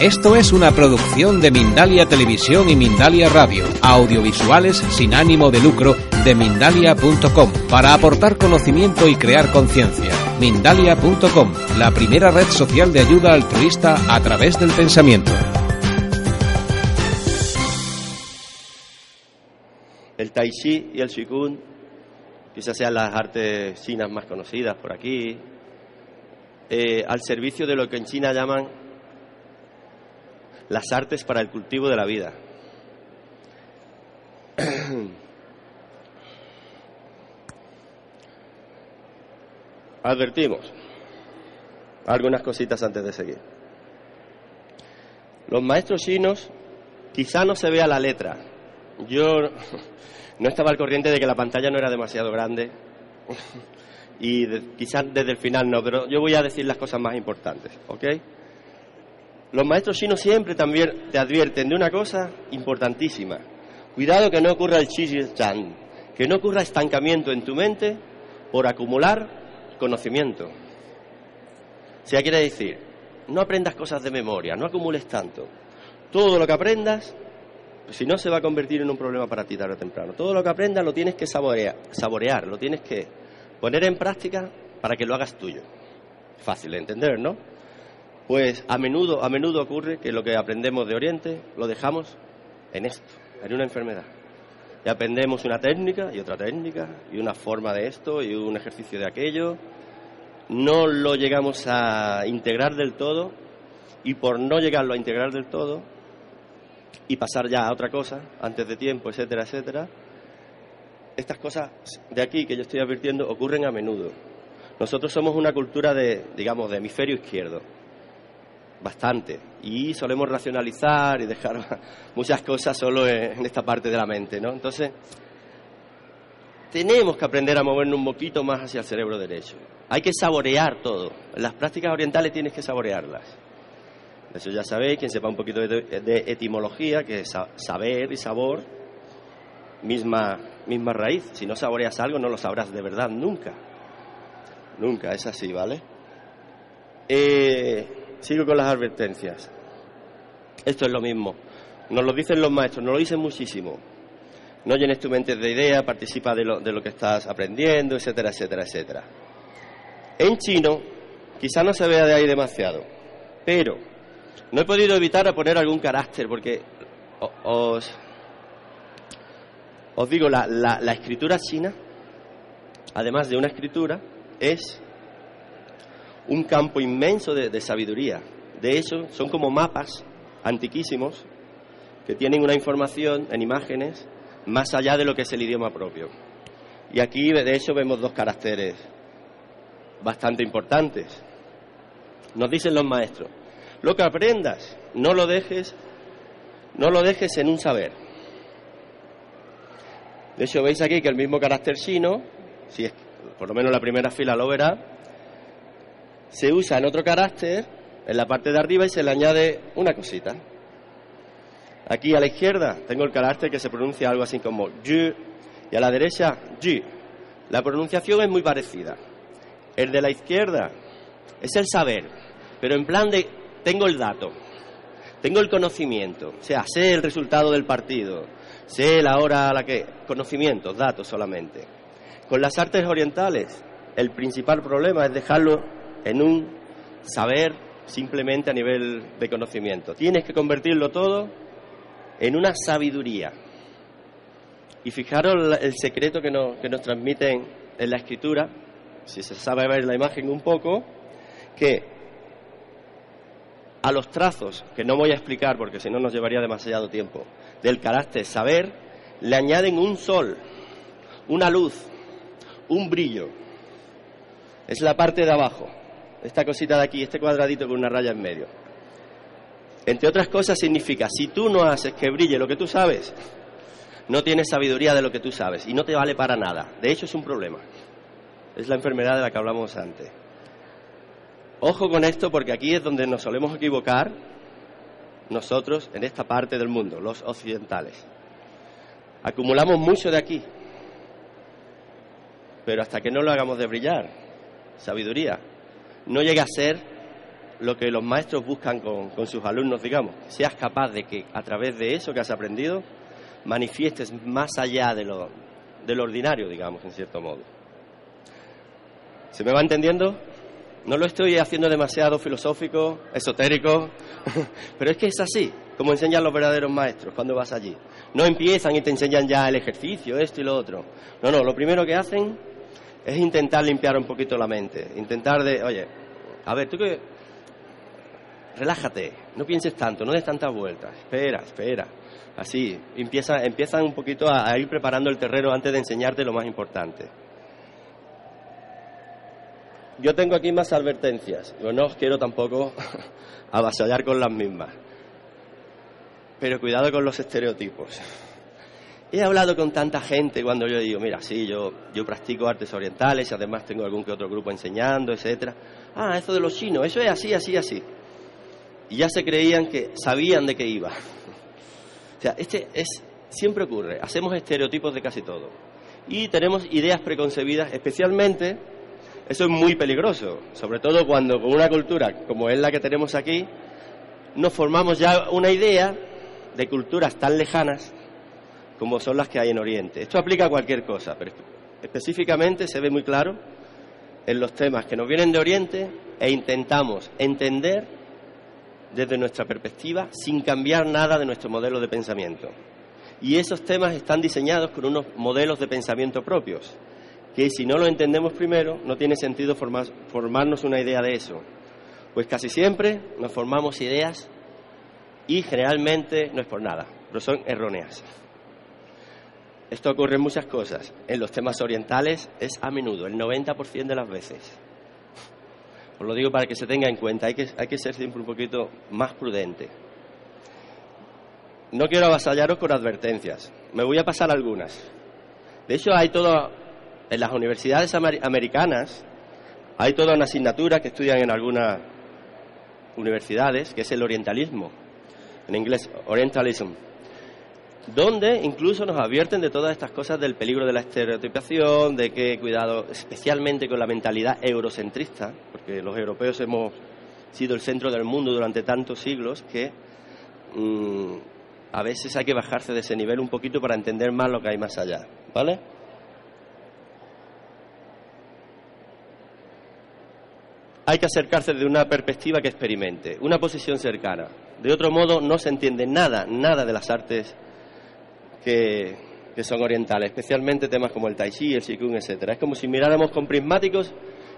Esto es una producción de Mindalia Televisión y Mindalia Radio, audiovisuales sin ánimo de lucro de mindalia.com, para aportar conocimiento y crear conciencia. Mindalia.com, la primera red social de ayuda altruista a través del pensamiento. El Tai Chi y el Qigong quizás sean las artes chinas más conocidas por aquí, eh, al servicio de lo que en China llaman las artes para el cultivo de la vida. Advertimos algunas cositas antes de seguir. Los maestros chinos quizá no se vea la letra. Yo no estaba al corriente de que la pantalla no era demasiado grande y quizás desde el final no, pero yo voy a decir las cosas más importantes, ¿ok? Los maestros chinos siempre también te advierten de una cosa importantísima. Cuidado que no ocurra el chan, que no ocurra estancamiento en tu mente por acumular conocimiento. O quiere decir, no aprendas cosas de memoria, no acumules tanto. Todo lo que aprendas, pues si no se va a convertir en un problema para ti tarde o temprano. Todo lo que aprendas lo tienes que saborear, saborear, lo tienes que poner en práctica para que lo hagas tuyo. Fácil de entender, ¿no? Pues a menudo, a menudo ocurre que lo que aprendemos de Oriente lo dejamos en esto, en una enfermedad. Y aprendemos una técnica y otra técnica y una forma de esto y un ejercicio de aquello. No lo llegamos a integrar del todo y por no llegarlo a integrar del todo y pasar ya a otra cosa antes de tiempo, etcétera, etcétera, estas cosas de aquí que yo estoy advirtiendo ocurren a menudo. Nosotros somos una cultura de, digamos, de hemisferio izquierdo bastante. Y solemos racionalizar y dejar muchas cosas solo en esta parte de la mente, ¿no? Entonces, tenemos que aprender a movernos un poquito más hacia el cerebro derecho. Hay que saborear todo. Las prácticas orientales tienes que saborearlas. Eso ya sabéis, quien sepa un poquito de, etimología, que es saber y sabor, misma, misma raíz. Si no saboreas algo, no lo sabrás de verdad nunca. Nunca, es así, ¿vale? Eh, Sigo con las advertencias. Esto es lo mismo. Nos lo dicen los maestros, nos lo dicen muchísimo. No llenes tu mente de ideas, participa de lo, de lo que estás aprendiendo, etcétera, etcétera, etcétera. En chino, quizá no se vea de ahí demasiado, pero no he podido evitar poner algún carácter, porque os, os digo, la, la escritura china, además de una escritura, es un campo inmenso de, sabiduría. De hecho, son como mapas antiquísimos que tienen una información en imágenes más allá de lo que es el idioma propio. Y aquí, de hecho, vemos dos caracteres bastante importantes. Nos dicen los maestros, lo que aprendas, no lo dejes, no lo dejes en un saber. De hecho, veis aquí que el mismo carácter chino, si es, por lo menos la primera fila lo verá, se usa en otro carácter, en la parte de arriba, y se le añade una cosita. Aquí a la izquierda tengo el carácter que se pronuncia algo así como y, y a la derecha y. La pronunciación es muy parecida. El de la izquierda es el saber, pero en plan de tengo el dato, tengo el conocimiento, o sea, sé el resultado del partido, sé la hora a la que. Conocimientos, datos solamente. Con las artes orientales, el principal problema es dejarlo en un saber simplemente a nivel de conocimiento. Tienes que convertirlo todo en una sabiduría. Y fijaros el secreto que nos, que nos transmiten en la escritura, si se sabe ver la imagen un poco, que a los trazos, que no voy a explicar porque si no nos llevaría demasiado tiempo, del carácter saber, le añaden un sol, una luz, un brillo. Es la parte de abajo esta cosita de aquí, este cuadradito con una raya en medio. entre otras cosas, significa, si tú no haces que brille lo que tú sabes, no tienes sabiduría de lo que tú sabes y no te vale para nada. De hecho, es un problema. Es la enfermedad de la que hablamos antes. Ojo con esto porque aquí es donde nos solemos equivocar nosotros en esta parte del mundo, los occidentales. Acumulamos mucho de aquí, pero hasta que no lo hagamos de brillar, sabiduría, no llega a ser lo que los maestros buscan con, sus alumnos, digamos, seas capaz de que a través de eso que has aprendido manifiestes más allá de lo, de lo ordinario, digamos, en cierto modo. ¿Se me va entendiendo? No lo estoy haciendo demasiado filosófico, esotérico, pero es que es así, como enseñan los verdaderos maestros cuando vas allí. No empiezan y te enseñan ya el ejercicio, esto y lo otro. No, no, lo primero que hacen es intentar limpiar un poquito la mente, intentar de, oye, a ver, tú que relájate, no pienses tanto, no des tantas vueltas, espera, espera. Así, empieza, empiezan un poquito a ir preparando el terreno antes de enseñarte lo más importante. Yo tengo aquí más advertencias. No os quiero tampoco avasallar con las mismas. Pero cuidado con los estereotipos. He hablado con tanta gente cuando yo digo, mira, sí, yo, yo practico artes orientales y además tengo algún que otro grupo enseñando, etcétera. Ah, eso de los chinos, eso es así, así, así. Y ya se creían que sabían de qué iba. O sea, este es siempre ocurre. Hacemos estereotipos de casi todo. Y tenemos ideas preconcebidas, especialmente eso es muy peligroso, sobre todo cuando con una cultura como es la que tenemos aquí, nos formamos ya una idea de culturas tan lejanas como son las que hay en Oriente. Esto aplica a cualquier cosa, pero específicamente se ve muy claro en los temas que nos vienen de Oriente e intentamos entender desde nuestra perspectiva sin cambiar nada de nuestro modelo de pensamiento. Y esos temas están diseñados con unos modelos de pensamiento propios que si no lo entendemos primero, no tiene sentido formarnos una idea de eso. Pues casi siempre nos formamos ideas y generalmente no es por nada, pero son erróneas. Esto ocurre en muchas cosas. En los temas orientales es a menudo, el 90% de las veces. Os lo digo para que se tenga en cuenta, hay que, hay que ser siempre un poquito más prudente. No quiero avasallaros con advertencias, me voy a pasar algunas. De hecho, hay todo en las universidades americanas hay toda una asignatura que estudian en algunas universidades, que es el orientalismo, en inglés, orientalism, donde incluso nos advierten de todas estas cosas del peligro de la estereotipación, de que cuidado especialmente con la mentalidad eurocentrista, porque los europeos hemos sido el centro del mundo durante tantos siglos que mm, a veces hay que bajarse de ese nivel un poquito para entender más lo que hay más allá, ¿vale? hay que acercarse de una perspectiva que experimente, una posición cercana. De otro modo, no se entiende nada, nada de las artes que, son orientales, especialmente temas como el tai chi, el qigong, etcétera. Es como si miráramos con prismáticos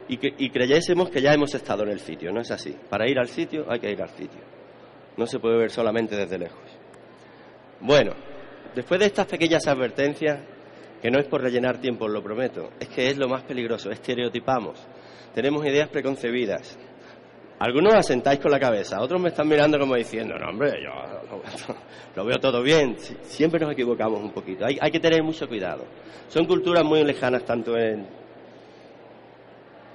y, y creyésemos que ya hemos estado en el sitio. No es así. Para ir al sitio hay que ir al sitio. No se puede ver solamente desde lejos. Bueno, después de estas pequeñas advertencias, que no es por rellenar tiempo, lo prometo, es que es lo más peligroso, estereotipamos tenemos ideas preconcebidas. Algunos asentáis con la cabeza, otros me están mirando como diciendo, no hombre, yo lo, veo todo bien. Siempre nos equivocamos un poquito, hay, hay que tener mucho cuidado. Son culturas muy lejanas tanto en,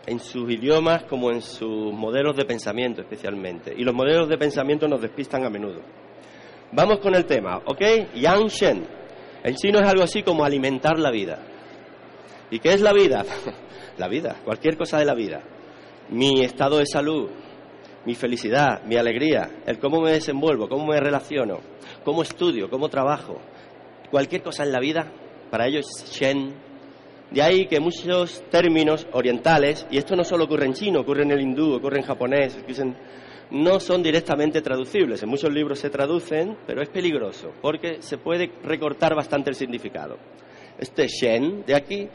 en sus idiomas como en sus modelos de pensamiento especialmente. Y los modelos de pensamiento nos despistan a menudo. Vamos con el tema, ¿ok? Yang Shen. En chino es algo así como alimentar la vida. ¿Y qué es la vida? la vida, cualquier cosa de la vida. Mi estado de salud, mi felicidad, mi alegría, el cómo me desenvuelvo, cómo me relaciono, cómo estudio, cómo trabajo, cualquier cosa en la vida, para ello es Shen. De ahí que muchos términos orientales, y esto no solo ocurre en chino, ocurre en el hindú, ocurre en japonés, no son directamente traducibles. En muchos libros se traducen, pero es peligroso, porque se puede recortar bastante el significado. Este Shen de aquí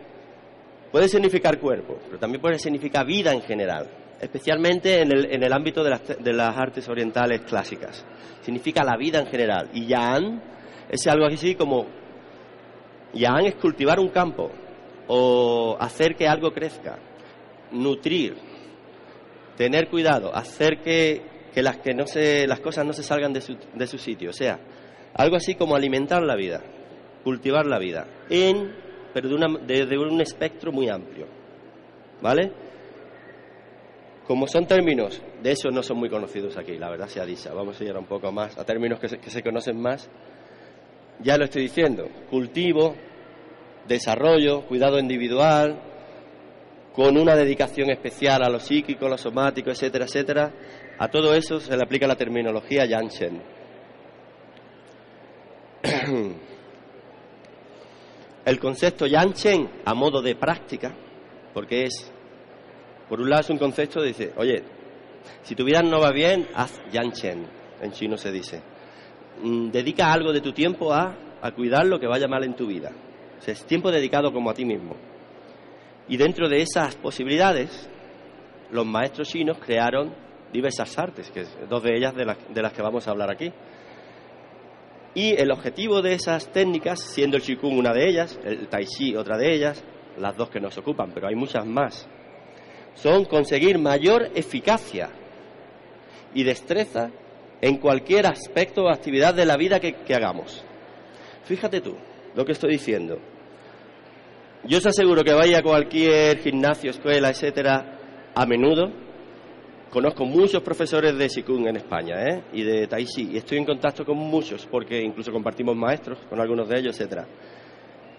Puede significar cuerpo, pero también puede significar vida en general, especialmente en el, en el ámbito de las, de las, artes orientales clásicas. Significa la vida en general. Y Yan es algo así como, Yan es cultivar un campo o hacer que algo crezca, nutrir, tener cuidado, hacer que, que las, que no se, las cosas no se salgan de su, de su sitio. O sea, algo así como alimentar la vida, cultivar la vida, en, pero de un espectro muy amplio. ¿Vale? Como son términos, de esos no son muy conocidos aquí, la verdad sea dicha. Vamos a ir un poco más a términos que se, conocen más. Ya lo estoy diciendo, cultivo, desarrollo, cuidado individual, con una dedicación especial a lo psíquico, lo somático, etcétera, etcétera. A todo eso se le aplica la terminología Yanshen. El concepto Yanshen a modo de práctica, porque es por un lado es un concepto, dice, oye, si tu vida no va bien, haz yanchen, en chino se dice. Mm, dedica algo de tu tiempo a, a cuidar lo que vaya mal en tu vida. Es tiempo dedicado como a ti mismo. Y dentro de esas posibilidades, los maestros chinos crearon diversas artes, que es dos de ellas de las, de las que vamos a hablar aquí. Y el objetivo de esas técnicas, siendo el Qigong una de ellas, el Tai Chi otra de ellas, las dos que nos ocupan, pero hay muchas más, son conseguir mayor eficacia y destreza en cualquier aspecto o actividad de la vida que, hagamos. Fíjate tú lo que estoy diciendo. Yo os aseguro que vaya a cualquier gimnasio, escuela, etcétera, a menudo. Conozco muchos profesores de Qigong en España ¿eh? y de Tai Chi y estoy en contacto con muchos porque incluso compartimos maestros con algunos de ellos, etcétera.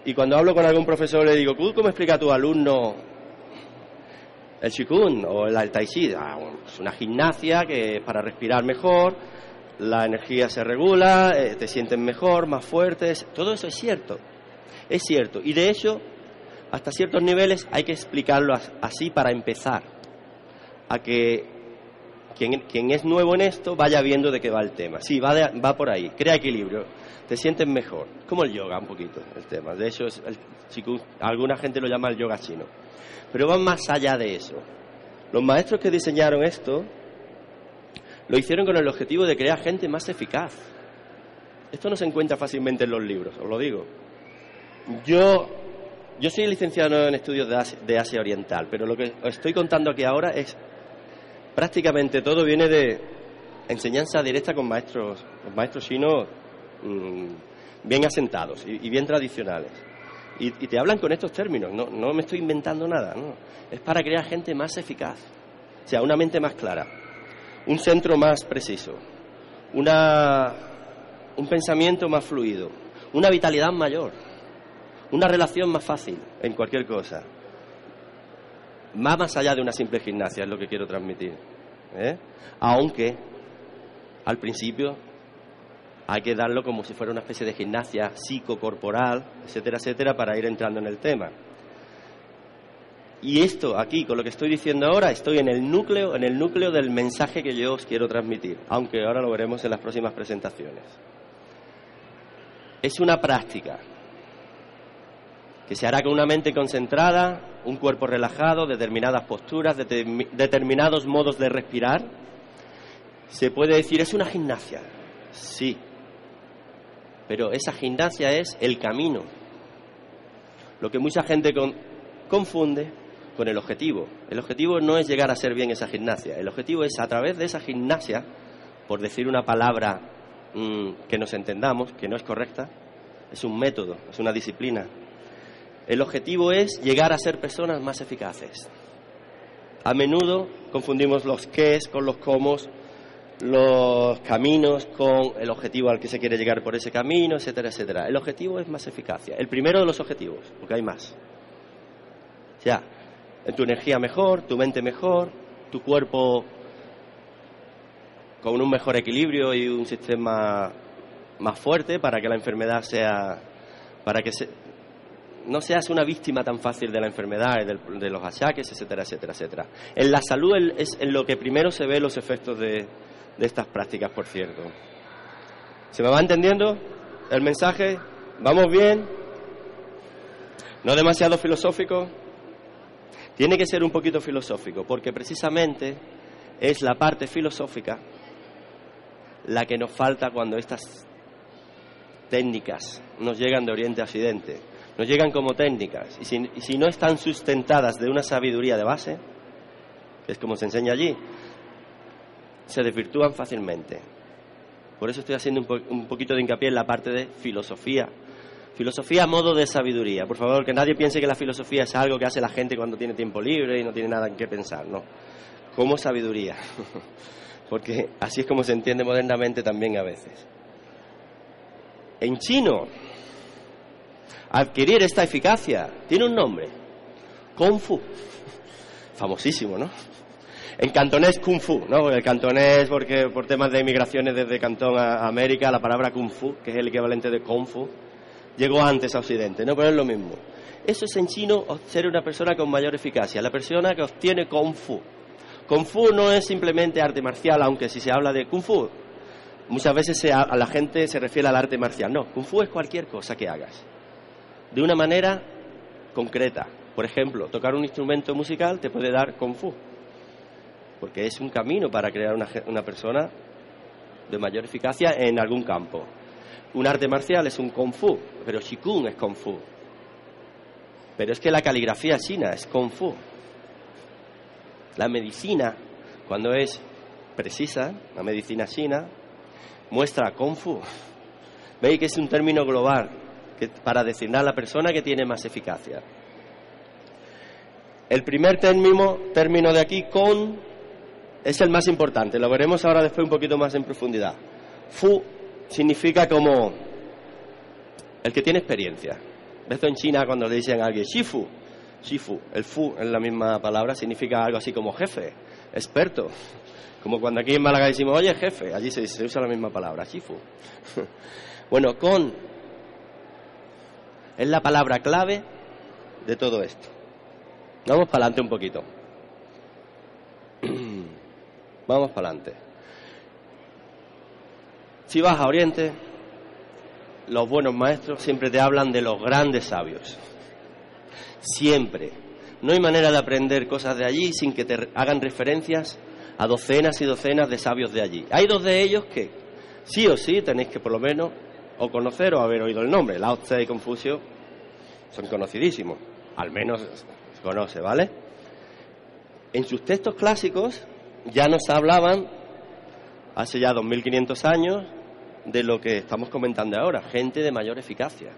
Y cuando hablo con algún profesor le digo, ¿cómo explica a tu alumno el Qigong o el Tai Chi ah, es una gimnasia que para respirar mejor, la energía se regula, eh, te sientes mejor, más fuertes, todo eso es cierto, es cierto. Y de hecho, hasta ciertos niveles hay que explicarlo así para empezar, a que quien, quien es nuevo en esto vaya viendo de qué va el tema. Sí, va, va por ahí, crea equilibrio, te sientes mejor, como el yoga un poquito el tema. De hecho, es el alguna gente lo llama el yoga chino. Pero van más allá de eso. Los maestros que diseñaron esto lo hicieron con el objetivo de crear gente más eficaz. Esto no se encuentra fácilmente en los libros, os lo digo. Yo, yo soy licenciado en estudios de Asia, Oriental, pero lo que os estoy contando aquí ahora es prácticamente todo viene de enseñanza directa con maestros, maestros chinos mm, bien asentados y bien tradicionales. Y, te hablan con estos términos, no, no me estoy inventando nada, no. Es para crear gente más eficaz, o sea, una mente más clara, un centro más preciso, una, un pensamiento más fluido, una vitalidad mayor, una relación más fácil en cualquier cosa. Va más allá de una simple gimnasia, es lo que quiero transmitir. ¿eh? Aunque al principio hay que darlo como si fuera una especie de gimnasia psicocorporal, etcétera, etcétera, para ir entrando en el tema. Y esto aquí, con lo que estoy diciendo ahora, estoy en el núcleo, en el núcleo del mensaje que yo os quiero transmitir, aunque ahora lo veremos en las próximas presentaciones. Es una práctica que se hará con una mente concentrada, un cuerpo relajado, determinadas posturas, determinados modos de respirar. Se puede decir, es una gimnasia. Sí, pero esa gimnasia es el camino. Lo que mucha gente confunde con el objetivo. El objetivo no es llegar a ser bien esa gimnasia. El objetivo es a través de esa gimnasia, por decir una palabra mm, que nos entendamos, que no es correcta, es un método, es una disciplina. El objetivo es llegar a ser personas más eficaces. A menudo confundimos los qués con los cómo, los caminos con el objetivo al que se quiere llegar por ese camino, etcétera, etcétera. El objetivo es más eficacia. El primero de los objetivos, porque hay más. O sea, tu energía mejor, tu mente mejor, tu cuerpo con un mejor equilibrio y un sistema más fuerte para que la enfermedad sea, para que no seas una víctima tan fácil de la enfermedad, de, de los achaques, etcétera, etcétera, etcétera. En la salud es en lo que primero se ve los efectos de, de estas prácticas, por cierto. ¿Se me va entendiendo el mensaje? ¿Vamos bien? ¿No demasiado filosófico? Tiene que ser un poquito filosófico, porque precisamente es la parte filosófica la que nos falta cuando estas técnicas nos llegan de Oriente a Occidente. Nos llegan como técnicas, y si, si no están sustentadas de una sabiduría de base, es como se enseña allí, se desvirtúan fácilmente. Por eso estoy haciendo un, poquito de hincapié en la parte de filosofía. Filosofía a modo de sabiduría. Por favor, que nadie piense que la filosofía es algo que hace la gente cuando tiene tiempo libre y no tiene nada en qué pensar, no. Como sabiduría. Porque así es como se entiende modernamente también a veces. En chino, adquirir esta eficacia tiene un nombre, Kung Fu. Famosísimo, ¿no? En cantonés Kung Fu, ¿no? El cantonés, porque por temas de migraciones desde Cantón a América, la palabra Kung Fu, que es el equivalente de Kung Fu, llegó antes a Occidente, ¿no? Pero es lo mismo. Eso es en chino ser una persona con mayor eficacia, la persona que obtiene Kung Fu. Kung Fu no es simplemente arte marcial, aunque si se habla de Kung Fu, muchas veces a la gente se refiere al arte marcial. No, Kung Fu es cualquier cosa que hagas, de una manera concreta. Por ejemplo, tocar un instrumento musical te puede dar Kung Fu porque es un camino para crear una, persona de mayor eficacia en algún campo. Un arte marcial es un kung fu, pero Qigong es kung fu. Pero es que la caligrafía china es kung fu. La medicina, cuando es precisa, la medicina china, muestra kung fu. Veis que es un término global para designar a la persona que tiene más eficacia. El primer término, término de aquí, con, es el más importante, lo veremos ahora después un poquito más en profundidad. Fu significa como el que tiene experiencia. Esto en China cuando le dicen a alguien Shifu, Shifu, el Fu en la misma palabra significa algo así como jefe, experto. Como cuando aquí en Málaga decimos, oye jefe, allí se, se usa la misma palabra, Shifu. bueno, con es la palabra clave de todo esto. Vamos para adelante un poquito. Vamos para adelante. Si vas a Oriente, los buenos maestros siempre te hablan de los grandes sabios. Siempre. No hay manera de aprender cosas de allí sin que te hagan referencias a docenas y docenas de sabios de allí. Hay dos de ellos que sí o sí tenéis que por lo menos o conocer o haber oído el nombre. Lao Tse y Confucio son conocidísimos. Al menos se conoce, ¿vale? En sus textos clásicos ya nos hablaban hace ya 2.500 años de lo que estamos comentando ahora, gente de mayor eficacia.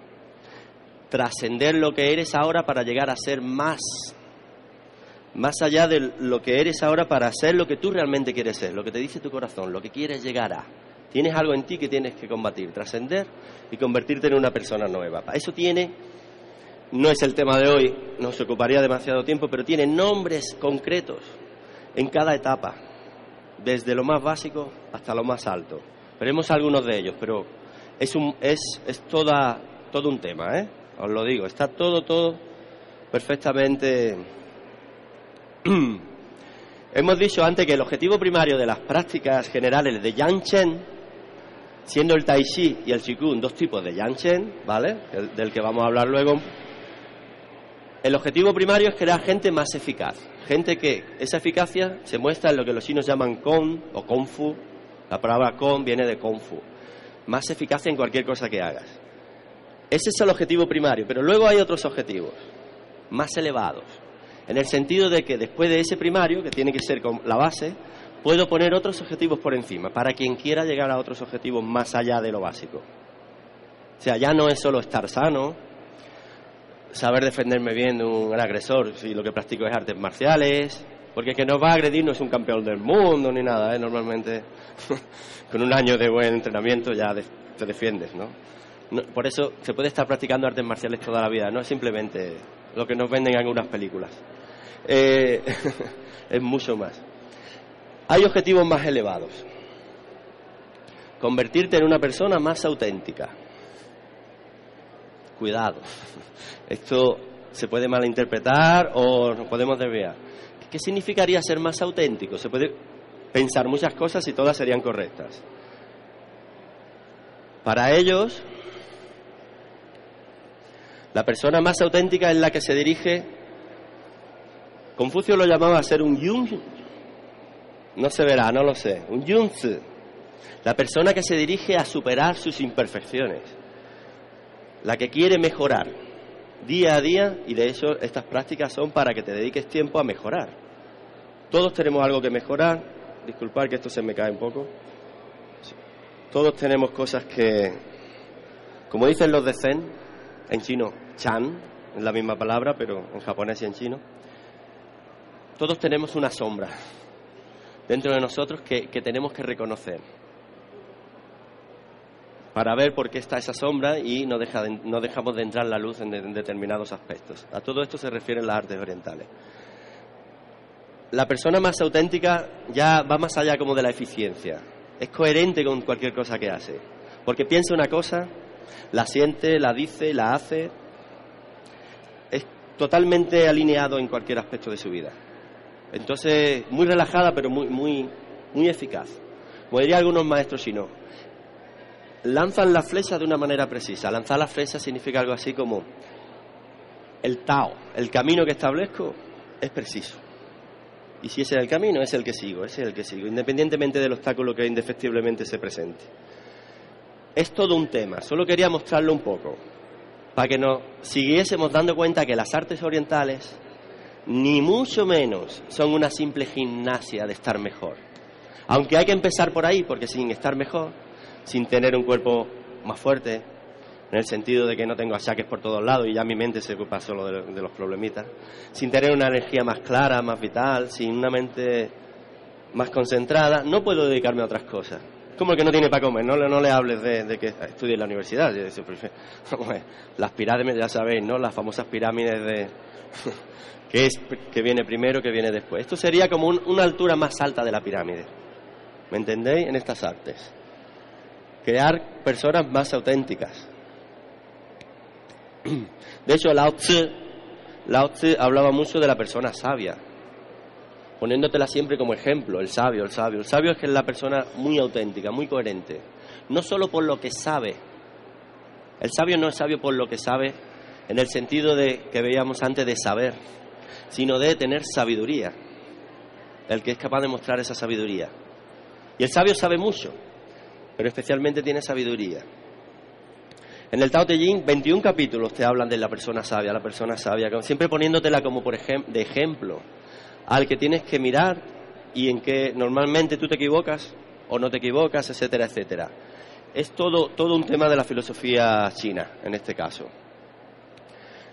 Trascender lo que eres ahora para llegar a ser más, más allá de lo que eres ahora para ser lo que tú realmente quieres ser, lo que te dice tu corazón, lo que quieres llegar a. Tienes algo en ti que tienes que combatir, trascender y convertirte en una persona nueva. Eso tiene, no es el tema de hoy, nos ocuparía demasiado tiempo, pero tiene nombres concretos en cada etapa, desde lo más básico hasta lo más alto. Veremos algunos de ellos, pero es, un, es, toda, todo un tema, ¿eh? os lo digo, está todo, todo perfectamente... Hemos dicho antes que el objetivo primario de las prácticas generales de Yang Chen, siendo el Tai Chi y el Qigong dos tipos de Yang Chen, ¿vale? del que vamos a hablar luego, el objetivo primario es crear gente más eficaz, gente que esa eficacia se muestra en lo que los chinos llaman Kong o Kung Fu. La palabra Kong viene de Kung Fu. Más eficacia en cualquier cosa que hagas. Ese es el objetivo primario, pero luego hay otros objetivos más elevados. En el sentido de que después de ese primario, que tiene que ser la base, puedo poner otros objetivos por encima, para quien quiera llegar a otros objetivos más allá de lo básico. O sea, ya no es solo estar sano, saber defenderme bien de un agresor si lo que practico es artes marciales, porque el que nos va a agredir no es un campeón del mundo ni nada, ¿eh? normalmente con un año de buen entrenamiento ya te defiendes, ¿no? Por eso se puede estar practicando artes marciales toda la vida, no es simplemente lo que nos venden en algunas películas, eh, es mucho más. Hay objetivos más elevados. Convertirte en una persona más auténtica cuidado. Esto se puede malinterpretar o nos podemos desviar. ¿Qué significaría ser más auténtico? Se puede pensar muchas cosas y todas serían correctas. Para ellos, la persona más auténtica es la que se dirige. Confucio lo llamaba ser un yun. No se verá, no lo sé. Un yunzi. La persona que se dirige a superar sus imperfecciones la que quiere mejorar día a día, y de hecho estas prácticas son para que te dediques tiempo a mejorar. Todos tenemos algo que mejorar, disculpar que esto se me cae un poco. Todos tenemos cosas que, como dicen los de Zen, en chino, chan, es la misma palabra, pero en japonés y en chino, todos tenemos una sombra dentro de nosotros que, tenemos que reconocer para ver por qué está esa sombra y no, deja no dejamos de entrar la luz en, en, determinados aspectos. A todo esto se refieren las artes orientales. La persona más auténtica ya va más allá como de la eficiencia. Es coherente con cualquier cosa que hace. Porque piensa una cosa, la siente, la dice, la hace. Es totalmente alineado en cualquier aspecto de su vida. Entonces, muy relajada, pero muy, muy, muy eficaz. Como diría algunos maestros chinos, lanzan la flecha de una manera precisa. Lanzar la flecha significa algo así como el Tao, el camino que establezco es preciso. Y si ese es el camino, es el que sigo, ese es el que sigo, independientemente del obstáculo que indefectiblemente se presente. Es todo un tema, solo quería mostrarlo un poco, para que nos siguiésemos dando cuenta que las artes orientales ni mucho menos son una simple gimnasia de estar mejor. Aunque hay que empezar por ahí, porque sin estar mejor, sin tener un cuerpo más fuerte, en el sentido de que no tengo achaques por todos lados y ya mi mente se ocupa solo de, los problemitas, sin tener una energía más clara, más vital, sin una mente más concentrada, no puedo dedicarme a otras cosas. Como el que no tiene para comer, no, no le hables de, que estudie en la universidad. Las pirámides, ya sabéis, ¿no? Las famosas pirámides de, que es que viene primero, que viene después. Esto sería como una altura más alta de la pirámide. ¿Me entendéis? En estas artes. Crear personas más auténticas. De hecho, Lao Tzu, Lao hablaba mucho de la persona sabia, poniéndotela siempre como ejemplo, el sabio, el sabio. El sabio es que es la persona muy auténtica, muy coherente. No solo por lo que sabe. El sabio no es sabio por lo que sabe en el sentido de que veíamos antes de saber sino de tener sabiduría. El que es capaz de mostrar esa sabiduría. Y el sabio sabe mucho, pero especialmente tiene sabiduría. En el Tao Te Ching, 21 capítulos te hablan de la persona sabia, la persona sabia, siempre poniéndotela como por ejemplo, de ejemplo al que tienes que mirar y en que normalmente tú te equivocas o no te equivocas, etcétera, etcétera. Es todo, un tema de la filosofía china, en este caso.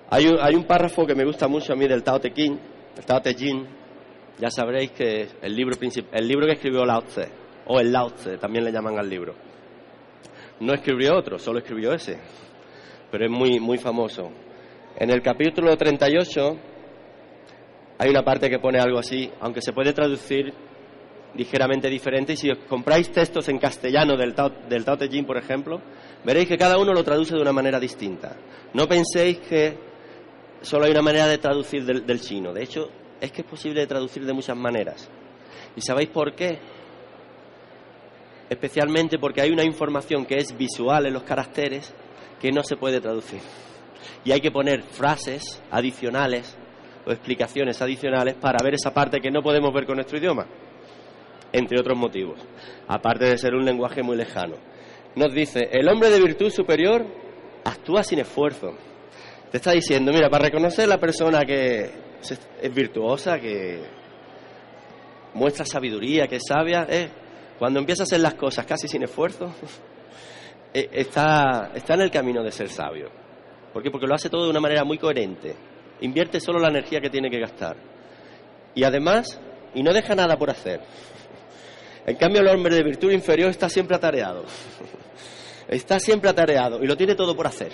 Hay un, párrafo que me gusta mucho a mí del Tao Te Ching, el Tao Te Ching. Ya sabréis que el libro, el libro que escribió Lao Tse, o el Lao Tse, también le llaman al libro. No escribió otro, solo escribió ese, pero es muy, muy famoso. En el capítulo 38 hay una parte que pone algo así, aunque se puede traducir ligeramente diferente, y si os compráis textos en castellano del Tao, del Tao Te Ching, por ejemplo, veréis que cada uno lo traduce de una manera distinta. No penséis que solo hay una manera de traducir del, chino. De hecho, es que es posible traducir de muchas maneras. ¿Y sabéis por qué? Especialmente porque hay una información que es visual en los caracteres que no se puede traducir. Y hay que poner frases adicionales o explicaciones adicionales para ver esa parte que no podemos ver con nuestro idioma, entre otros motivos, aparte de ser un lenguaje muy lejano. Nos dice, el hombre de virtud superior actúa sin esfuerzo, te está diciendo, mira, para reconocer la persona que es virtuosa, que muestra sabiduría, que es sabia, cuando empieza a hacer las cosas casi sin esfuerzo, eh, está, está en el camino de ser sabio. ¿Por qué? Porque lo hace todo de una manera muy coherente. Invierte solo la energía que tiene que gastar. Y además, y no deja nada por hacer. En cambio, el hombre de virtud inferior está siempre atareado. Está siempre atareado y lo tiene todo por hacer.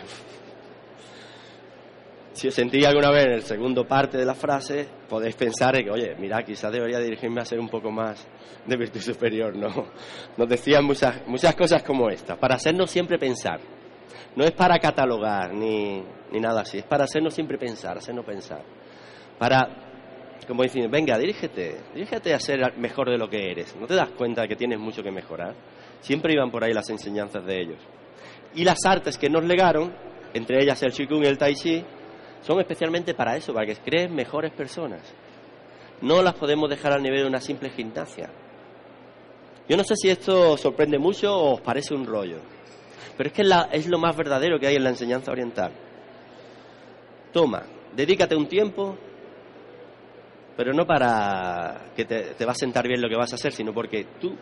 Si os sentí alguna vez en el segundo parte de la frase, podéis pensar que, oye, mira, quizás debería dirigirme a ser un poco más de virtud superior, ¿no? Nos decían muchas, muchas cosas como esta, para hacernos siempre pensar. No es para catalogar ni, ni nada así, es para hacernos siempre pensar, hacernos pensar. Para, como dicen, venga, dirígete, dirígete a ser mejor de lo que eres. ¿No te das cuenta que tienes mucho que mejorar? Siempre iban por ahí las enseñanzas de ellos. Y las artes que nos legaron, entre ellas el Qigong y el Tai Chi, son especialmente para eso, para que creen mejores personas. No las podemos dejar al nivel de una simple gimnasia. Yo no sé si esto sorprende mucho o os parece un rollo, pero es que es lo más verdadero que hay en la enseñanza oriental. Toma, dedícate un tiempo pero no para que te, te va a sentar bien lo que vas a hacer, sino porque tú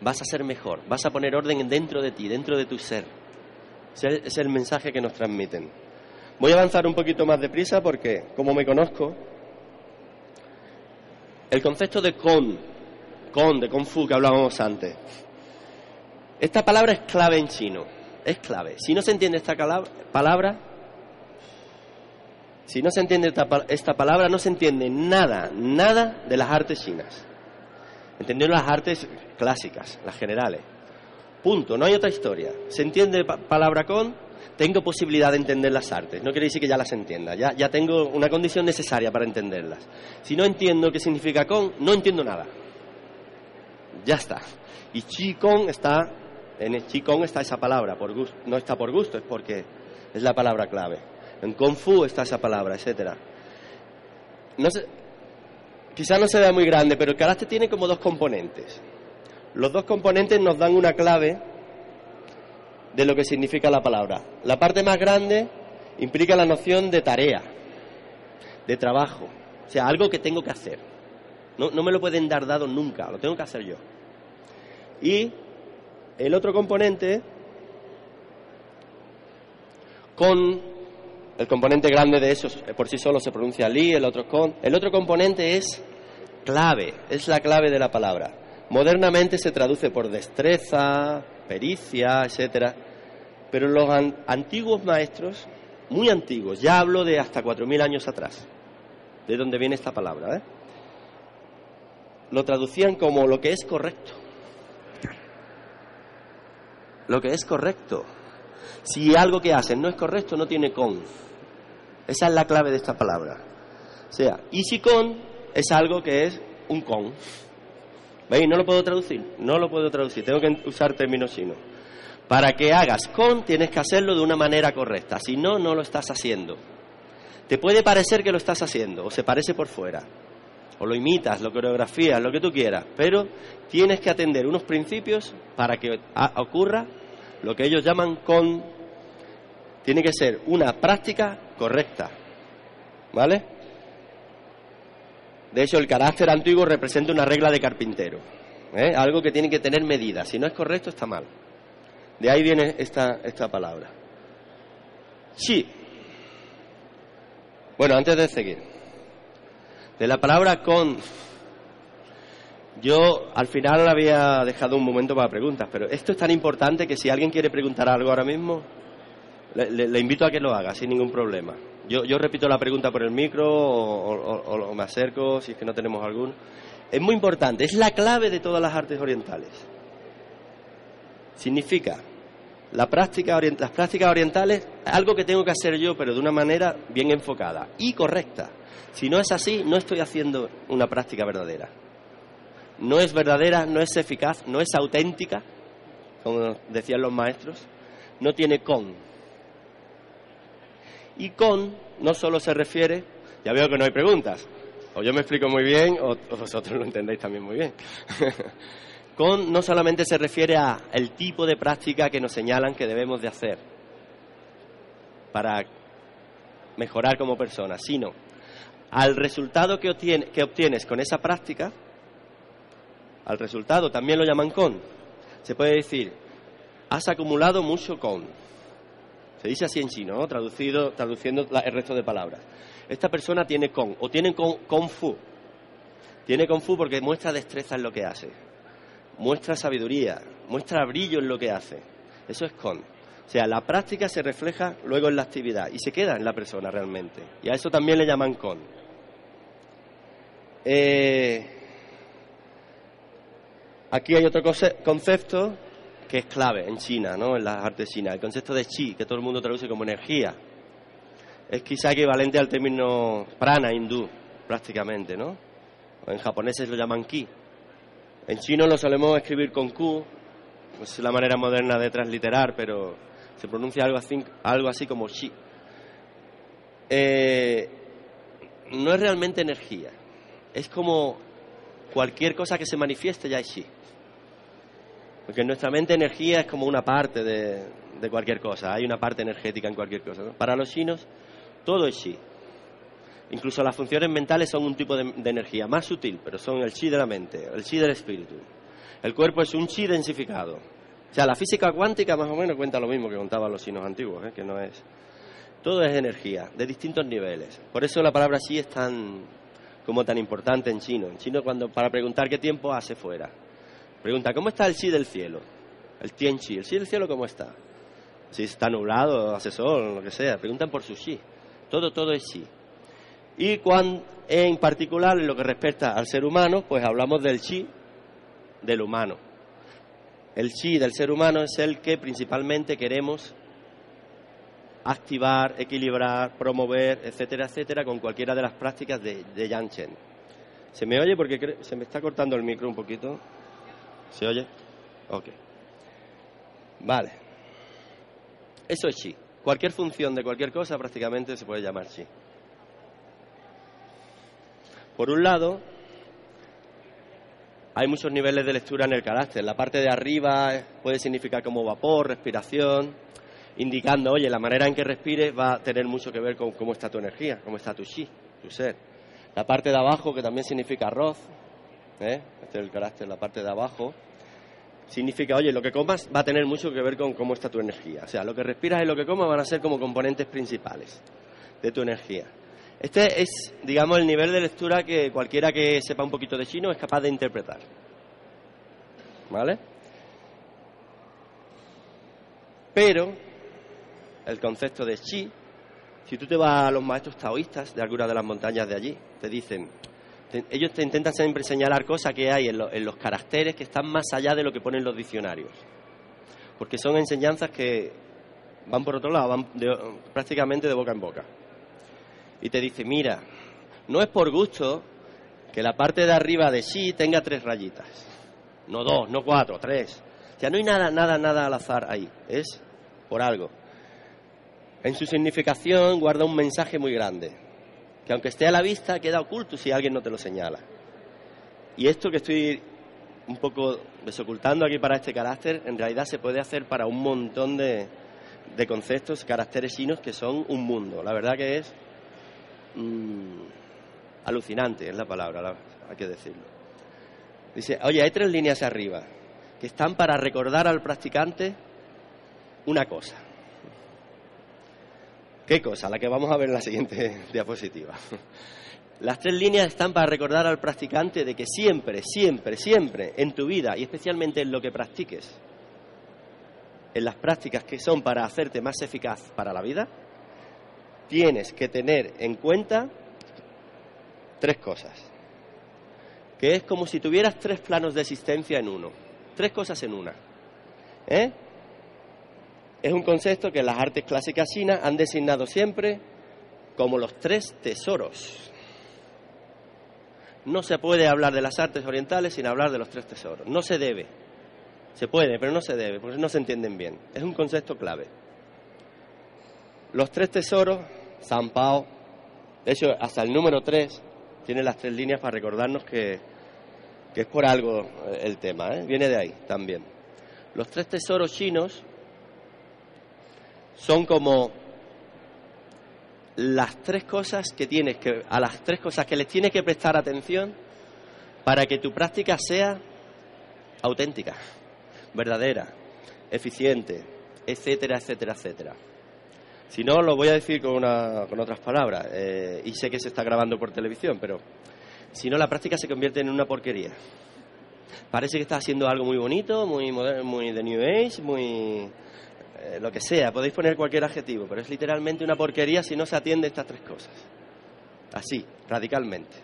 vas a ser mejor, vas a poner orden dentro de ti, dentro de tu ser. Es el mensaje que nos transmiten. Voy a avanzar un poquito más deprisa porque, como me conozco, el concepto de con, con, de kung fu que hablábamos antes, esta palabra es clave en chino, es clave. Si no se entiende esta palabra, si no se entiende esta, esta palabra, no se entiende nada, nada de las artes chinas. Entendiendo las artes clásicas, las generales. Punto, no hay otra historia. ¿Se entiende palabra con? Tengo posibilidad de entender las artes. No quiere decir que ya las entienda, ya, ya tengo una condición necesaria para entenderlas. Si no entiendo qué significa con, no entiendo nada. Ya está. Y chi con está, en el chi con está esa palabra, por gusto, no está por gusto, es porque es la palabra clave. En Kung Fu está esa palabra, etcétera. No sé, quizás no se vea muy grande, pero el carácter tiene como dos componentes. Los dos componentes nos dan una clave de lo que significa la palabra. La parte más grande implica la noción de tarea, de trabajo, o sea, algo que tengo que hacer. No, no me lo pueden dar dado nunca, lo tengo que hacer yo. Y el otro componente, con el componente grande de eso por sí solo se pronuncia li, el otro con. El otro componente es clave, es la clave de la palabra. Modernamente se traduce por destreza, pericia, etcétera. Pero los antiguos maestros, muy antiguos, ya hablo de hasta 4.000 años atrás, de donde viene esta palabra, ¿eh? lo traducían como lo que es correcto. Lo que es correcto. Si algo que hacen no es correcto, no tiene con. Esa es la clave de esta palabra. O sea, y si con es algo que es un con. ¿Veis? No lo puedo traducir, no lo puedo traducir, tengo que usar términos chinos. Para que hagas con, tienes que hacerlo de una manera correcta, si no, no lo estás haciendo. Te puede parecer que lo estás haciendo, o se parece por fuera, o lo imitas, lo coreografías, lo que tú quieras, pero tienes que atender unos principios para que ocurra lo que ellos llaman con. Tiene que ser una práctica correcta, ¿vale? De hecho, el carácter antiguo representa una regla de carpintero, ¿eh? algo que tiene que tener medida. Si no es correcto, está mal. De ahí viene esta, esta palabra. Sí. Bueno, antes de seguir, de la palabra con, yo al final había dejado un momento para preguntas, pero esto es tan importante que si alguien quiere preguntar algo ahora mismo, le invito a que lo haga sin ningún problema. Yo, repito la pregunta por el micro o, me acerco si es que no tenemos alguno. Es muy importante, es la clave de todas las artes orientales. Significa, la práctica las prácticas orientales, algo que tengo que hacer yo, pero de una manera bien enfocada y correcta. Si no es así, no estoy haciendo una práctica verdadera. No es verdadera, no es eficaz, no es auténtica, como decían los maestros, no tiene con, y con no solo se refiere, ya veo que no hay preguntas, o yo me explico muy bien o, vosotros lo entendéis también muy bien. con no solamente se refiere a el tipo de práctica que nos señalan que debemos de hacer para mejorar como persona, sino al resultado que, obtienes con esa práctica, al resultado también lo llaman con. Se puede decir, has acumulado mucho con. Se dice así en chino, Traducido, traduciendo el resto de palabras. Esta persona tiene con, o tiene con, fu. Tiene con fu porque muestra destreza en lo que hace. Muestra sabiduría, muestra brillo en lo que hace. Eso es con. O sea, la práctica se refleja luego en la actividad y se queda en la persona realmente. Y a eso también le llaman con. Eh, aquí hay otro concepto que es clave en China, ¿no? en las artes chinas. El concepto de chi, que todo el mundo traduce como energía, es quizá equivalente al término prana hindú, prácticamente, ¿no? En japonés lo llaman ki. En chino lo solemos escribir con ku, es la manera moderna de transliterar, pero se pronuncia algo así, algo así como chi. Eh, no es realmente energía, es como cualquier cosa que se manifieste ya es chi. Porque en nuestra mente energía es como una parte de, cualquier cosa, hay una parte energética en cualquier cosa. Para los chinos todo es chi. Incluso las funciones mentales son un tipo de, energía más sutil, pero son el chi de la mente, el chi del espíritu. El cuerpo es un chi densificado. O sea, la física cuántica más o menos cuenta lo mismo que contaban los chinos antiguos, ¿eh? que no es... Todo es energía, de distintos niveles. Por eso la palabra chi es tan como tan importante en chino. En chino cuando para preguntar qué tiempo hace fuera. Pregunta, ¿cómo está el chi del cielo? El tien chi, el chi del cielo ¿cómo está? Si está nublado, hace sol, lo que sea. Preguntan por su chi. Todo, todo es chi. Y cuando, en particular, en lo que respecta al ser humano, pues hablamos del chi del humano. El chi del ser humano es el que principalmente queremos activar, equilibrar, promover, etcétera, etcétera, con cualquiera de las prácticas de, de Yang Chen. ¿Se me oye? Porque se me está cortando el micro un poquito. ¿Se oye? Ok. Vale. Eso es chi. Cualquier función de cualquier cosa prácticamente se puede llamar chi. Por un lado, hay muchos niveles de lectura en el carácter. La parte de arriba puede significar como vapor, respiración, indicando, oye, la manera en que respires va a tener mucho que ver con cómo está tu energía, cómo está tu chi, tu ser. La parte de abajo, que también significa arroz, ¿eh? este es el carácter, la parte de abajo, significa, oye, lo que comas va a tener mucho que ver con cómo está tu energía. O sea, lo que respiras y lo que comas van a ser como componentes principales de tu energía. Este es, digamos, el nivel de lectura que cualquiera que sepa un poquito de chino es capaz de interpretar. ¿Vale? Pero el concepto de chi, si tú te vas a los maestros taoístas de alguna de las montañas de allí, te dicen, ellos te intentan siempre señalar cosas que hay en, los caracteres que están más allá de lo que ponen los diccionarios. Porque son enseñanzas que van por otro lado, van prácticamente de boca en boca. Y te dice, mira, no es por gusto que la parte de arriba de chi tenga tres rayitas. No dos, no cuatro, tres. O sea, no hay nada, nada, nada al azar ahí. Es por algo. En su significación guarda un mensaje muy grande, que aunque esté a la vista queda oculto si alguien no te lo señala. Y esto que estoy un poco desocultando aquí para este carácter, en realidad se puede hacer para un montón de, conceptos, caracteres chinos que son un mundo. La verdad que es mm, alucinante, es la palabra, hay que decirlo. Dice, oye, hay tres líneas arriba que están para recordar al practicante una cosa. ¿Qué cosa? La que vamos a ver en la siguiente diapositiva. Las tres líneas están para recordar al practicante de que siempre, siempre, siempre en tu vida y especialmente en lo que practiques, en las prácticas que son para hacerte más eficaz para la vida, tienes que tener en cuenta tres cosas. Que es como si tuvieras tres planos de existencia en uno. Tres cosas en una. ¿Eh? Es un concepto que las artes clásicas chinas han designado siempre como los tres tesoros. No se puede hablar de las artes orientales sin hablar de los tres tesoros. No se debe. Se puede, pero no se debe, porque no se entienden bien. Es un concepto clave. Los tres tesoros, San Pao, de hecho, hasta el número tres tiene las tres líneas para recordarnos que, es por algo el tema, ¿eh? viene de ahí también. Los tres tesoros chinos son como las tres cosas que tienes que, a las tres cosas que les tienes que prestar atención para que tu práctica sea auténtica, verdadera, eficiente, etcétera, etcétera, etcétera. Si no, lo voy a decir con, con otras palabras, eh, y sé que se está grabando por televisión, pero si no, la práctica se convierte en una porquería. Parece que está haciendo algo muy bonito, muy, muy de New Age, muy eh, lo que sea, podéis poner cualquier adjetivo, pero es literalmente una porquería si no se atiende estas tres cosas. Así, radicalmente.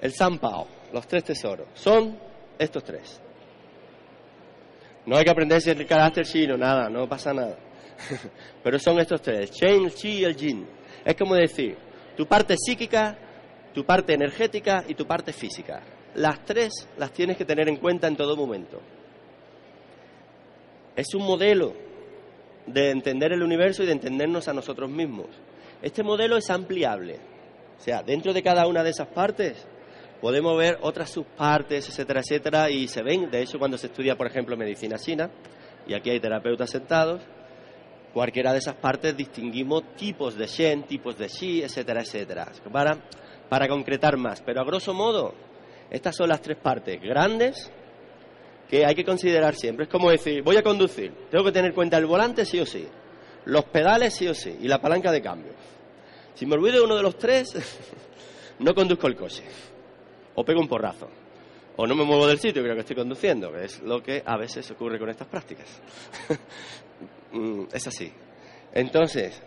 El San Pao, los tres tesoros, son estos tres. No hay que aprenderse el carácter chino, nada, no pasa nada. pero son estos tres, Chen, Chi y el Jin. Es como decir, tu parte psíquica, tu parte energética y tu parte física. Las tres las tienes que tener en cuenta en todo momento. Es un modelo de entender el universo y de entendernos a nosotros mismos. Este modelo es ampliable. O sea, dentro de cada una de esas partes podemos ver otras subpartes, etcétera, etcétera, y se ven, de hecho, cuando se estudia, por ejemplo, medicina china, y aquí hay terapeutas sentados, cualquiera de esas partes distinguimos tipos de Shen, tipos de Shi, etcétera, etcétera. Para, para concretar más. Pero a grosso modo, estas son las tres partes grandes que hay que considerar siempre. Es como decir, voy a conducir, tengo que tener en cuenta el volante sí o sí, los pedales sí o sí y la palanca de cambio. Si me olvido uno de los tres, no conduzco el coche. O pego un porrazo. O no me muevo del sitio, creo que estoy conduciendo, que es lo que a veces ocurre con estas prácticas. Mm, es así. Entonces,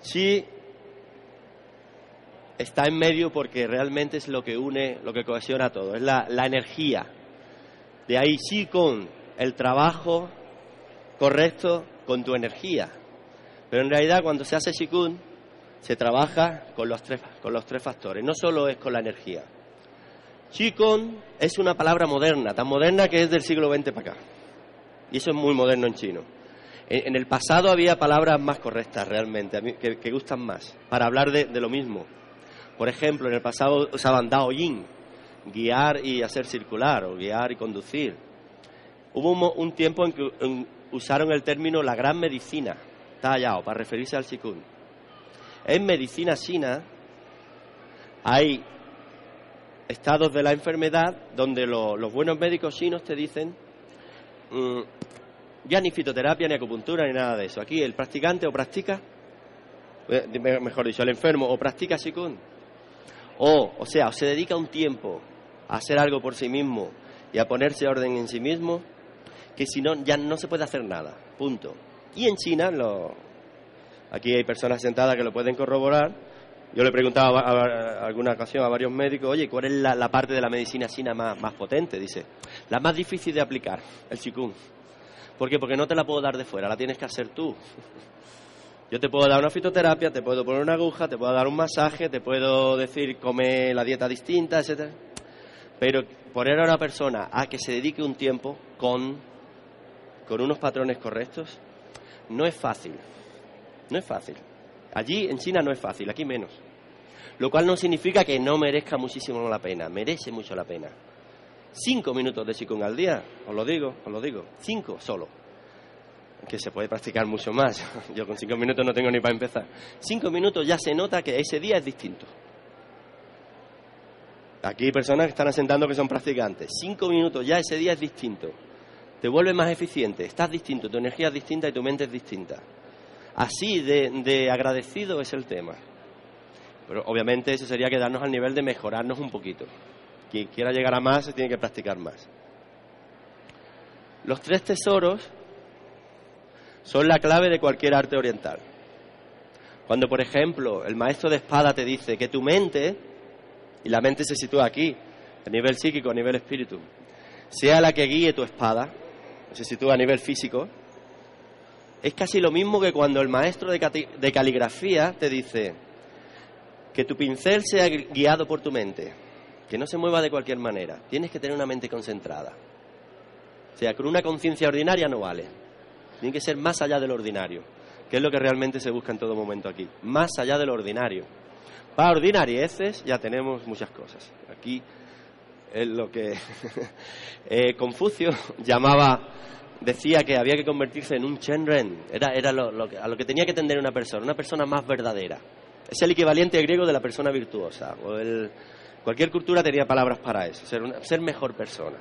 sí está en medio porque realmente es lo que une, lo que cohesiona todo, es la, la energía. De ahí sí con el trabajo correcto con tu energía. Pero en realidad cuando se hace Shikun se trabaja con los tres, con los tres factores, no solo es con la energía. Qigong es una palabra moderna, tan moderna que es del siglo XX para acá. Y eso es muy moderno en chino. En, el pasado había palabras más correctas realmente, que, gustan más, para hablar de, lo mismo. Por ejemplo, en el pasado usaban Dao Yin, guiar y hacer circular, o guiar y conducir. Hubo un, tiempo en que usaron el término la gran medicina, Tallao, para referirse al Qigong en medicina china hay estados de la enfermedad donde los buenos médicos chinos te dicen mm, ya ni fitoterapia, ni acupuntura, ni nada de eso. Aquí el practicante o practica, eh, mejor dicho, el enfermo o practica Qigong, o, o sea, se dedica un tiempo a hacer algo por sí mismo y a ponerse orden en sí mismo, que si no, ya no se puede hacer nada. Punto. Y en China, lo, Aquí hay personas sentadas que lo pueden corroborar. Yo le preguntaba a, alguna ocasión a varios médicos, oye, ¿cuál es la, parte de la medicina china más, más, potente? Dice, la más difícil de aplicar, el Qigong. ¿Por qué? Porque no te la puedo dar de fuera, la tienes que hacer tú. Yo te puedo dar una fitoterapia, te puedo poner una aguja, te puedo dar un masaje, te puedo decir come la dieta distinta, etcétera. Pero poner a una persona a que se dedique un tiempo con, con unos patrones correctos no es fácil. No es fácil. Allí en China no es fácil, aquí menos. Lo cual no significa que no merezca muchísimo la pena, merece mucho la pena. Cinco minutos de Qigong al día, os lo digo, os lo digo, cinco solo. Que se puede practicar mucho más. Yo con cinco minutos no tengo ni para empezar. Cinco minutos ya se nota que ese día es distinto. Aquí hay personas que están asentando que son practicantes. Cinco minutos ya ese día es distinto. Te vuelve más eficiente, estás distinto, tu energía es distinta y tu mente es distinta. Así de, agradecido es el tema. Pero obviamente eso sería quedarnos al nivel de mejorarnos un poquito. Quien quiera llegar a más se tiene que practicar más. Los tres tesoros son la clave de cualquier arte oriental. Cuando, por ejemplo, el maestro de espada te dice que tu mente, y la mente se sitúa aquí, a nivel psíquico, a nivel espíritu, sea la que guíe tu espada, se sitúa a nivel físico, es casi lo mismo que cuando el maestro de, caligrafía te dice que tu pincel sea guiado por tu mente, que no se mueva de cualquier manera. Tienes que tener una mente concentrada. O sea, con una conciencia ordinaria no vale. Tiene que ser más allá del ordinario, que es lo que realmente se busca en todo momento aquí. Más allá del ordinario. Para ordinarieces ya tenemos muchas cosas. Aquí es lo que eh, Confucio llamaba decía que había que convertirse en un Chenren, era, era lo, a lo que tenía que tender una persona, una persona más verdadera. Es el equivalente griego de la persona virtuosa. O el, cualquier cultura tenía palabras para eso, ser, ser mejor persona.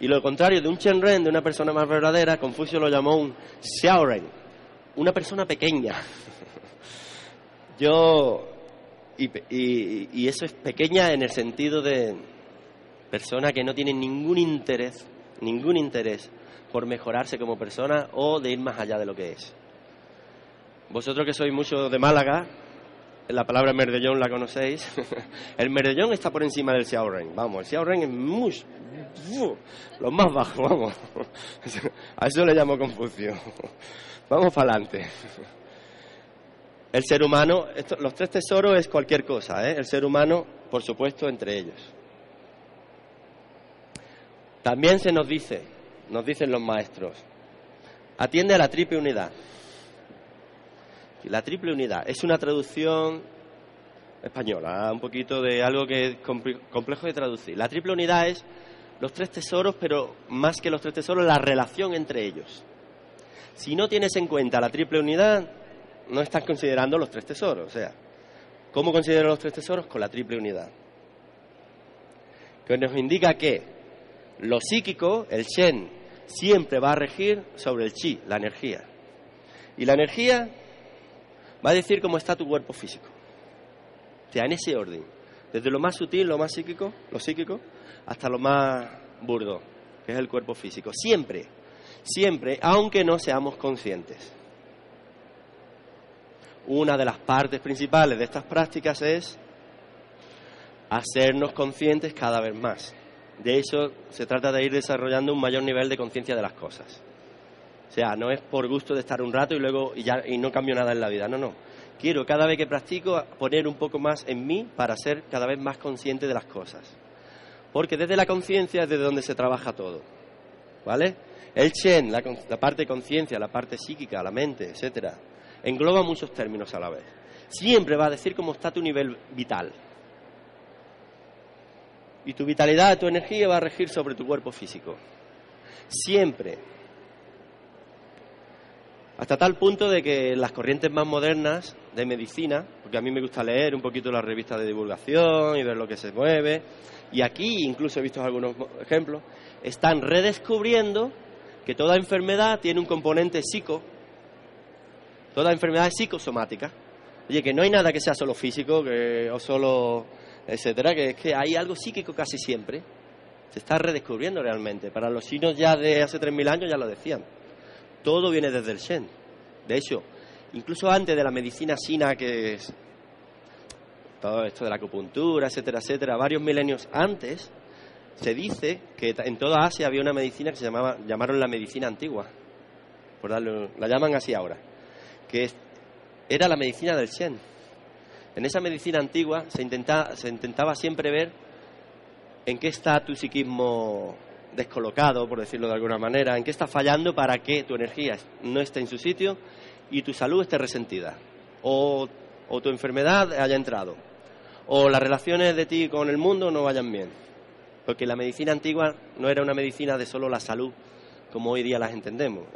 Y lo contrario de un Chenren, de una persona más verdadera, Confucio lo llamó un Xiaoren, una persona pequeña. Yo, y, y eso es pequeña en el sentido de persona que no tiene ningún interés, ningún interés por mejorarse como persona o de ir más allá de lo que es. Vosotros que sois mucho de Málaga, la palabra merdellón la conocéis. el merdellón está por encima del Xiaoren. Vamos, el Xiaoren es muy, lo más bajo, vamos. A eso le llamo Confucio. Vamos para adelante. El ser humano, los tres tesoros es cualquier cosa, ¿eh? el ser humano, por supuesto, entre ellos. También se nos dice nos dicen los maestros. Atiende a la triple unidad. La triple unidad es una traducción española, un poquito de algo que es complejo de traducir. La triple unidad es los tres tesoros, pero más que los tres tesoros, la relación entre ellos. Si no tienes en cuenta la triple unidad, no estás considerando los tres tesoros. O sea, ¿cómo considero los tres tesoros? Con la triple unidad. Que nos indica que lo psíquico, el Shen, siempre va a regir sobre el Chi, la energía. Y la energía va a decir cómo está tu cuerpo físico. O sea, en ese orden. Desde lo más sutil, lo más psíquico, lo psíquico, hasta lo más burdo, que es el cuerpo físico. Siempre, siempre, aunque no seamos conscientes. Una de las partes principales de estas prácticas es hacernos conscientes cada vez más. De eso se trata de ir desarrollando un mayor nivel de conciencia de las cosas. O sea, no es por gusto de estar un rato y luego y, ya, y no cambio nada en la vida. No, no. Quiero cada vez que practico poner un poco más en mí para ser cada vez más consciente de las cosas. Porque desde la conciencia es desde donde se trabaja todo. ¿Vale? El Chen, la, parte de conciencia, la parte psíquica, la mente, etcétera, engloba muchos términos a la vez. Siempre va a decir cómo está tu nivel vital. Y tu vitalidad, tu energía va a regir sobre tu cuerpo físico. Siempre. Hasta tal punto de que las corrientes más modernas de medicina, porque a mí me gusta leer un poquito las revistas de divulgación y ver lo que se mueve, y aquí incluso he visto algunos ejemplos, están redescubriendo que toda enfermedad tiene un componente psico, toda enfermedad es psicosomática. Oye, que no hay nada que sea solo físico que, o solo, etcétera, que es que hay algo psíquico casi siempre. Se está redescubriendo realmente. Para los chinos ya de hace 3.000 años ya lo decían todo viene desde el Shen. De hecho, incluso antes de la medicina china, que es todo esto de la acupuntura, etcétera, etcétera, varios milenios antes, se dice que en toda Asia había una medicina que se llamaba, llamaron la medicina antigua, por darle, la llaman así ahora, que era la medicina del Shen. En esa medicina antigua se, intenta, se intentaba siempre ver en qué está tu psiquismo descolocado, por decirlo de alguna manera, en qué está fallando para que tu energía no esté en su sitio y tu salud esté resentida, o, o tu enfermedad haya entrado, o las relaciones de ti con el mundo no vayan bien. Porque la medicina antigua no era una medicina de solo la salud, como hoy día las entendemos.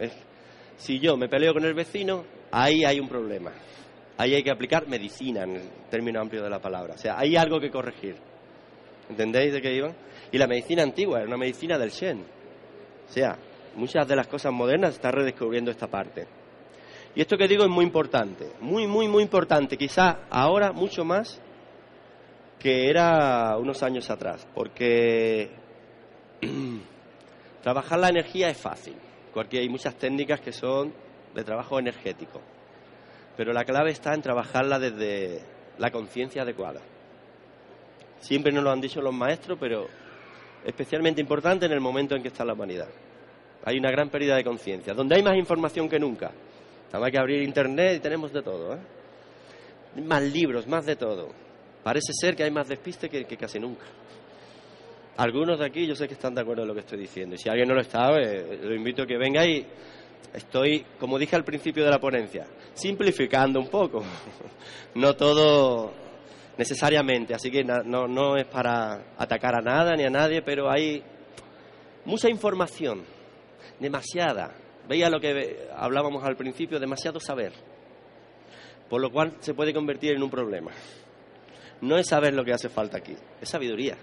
Si yo me peleo con el vecino, ahí hay un problema. Ahí hay que aplicar medicina, en el término amplio de la palabra. O sea, hay algo que corregir. ¿Entendéis de qué iban? Y la medicina antigua era una medicina del Shen. O sea, muchas de las cosas modernas están redescubriendo esta parte. Y esto que digo es muy importante, muy, muy, muy importante, quizá ahora mucho más que era unos años atrás, porque trabajar la energía es fácil, porque hay muchas técnicas que son de trabajo energético, pero la clave está en trabajarla desde la conciencia adecuada. Siempre nos lo han dicho los maestros, pero especialmente importante en el momento en que está la humanidad. Hay una gran pérdida de conciencia, donde hay más información que nunca. Hay que abrir internet y tenemos de todo. ¿eh? Más libros, más de todo. Parece ser que hay más despiste que, casi nunca. Algunos de aquí yo sé que están de acuerdo en lo que estoy diciendo. Y si alguien no lo está, eh, lo invito a que venga y estoy, como dije al principio de la ponencia, simplificando un poco. no todo necesariamente, así que no, no es para atacar a nada ni a nadie, pero hay mucha información, demasiada. Veía lo que hablábamos al principio, demasiado saber, por lo cual se puede convertir en un problema. No es saber lo que hace falta aquí, es sabiduría.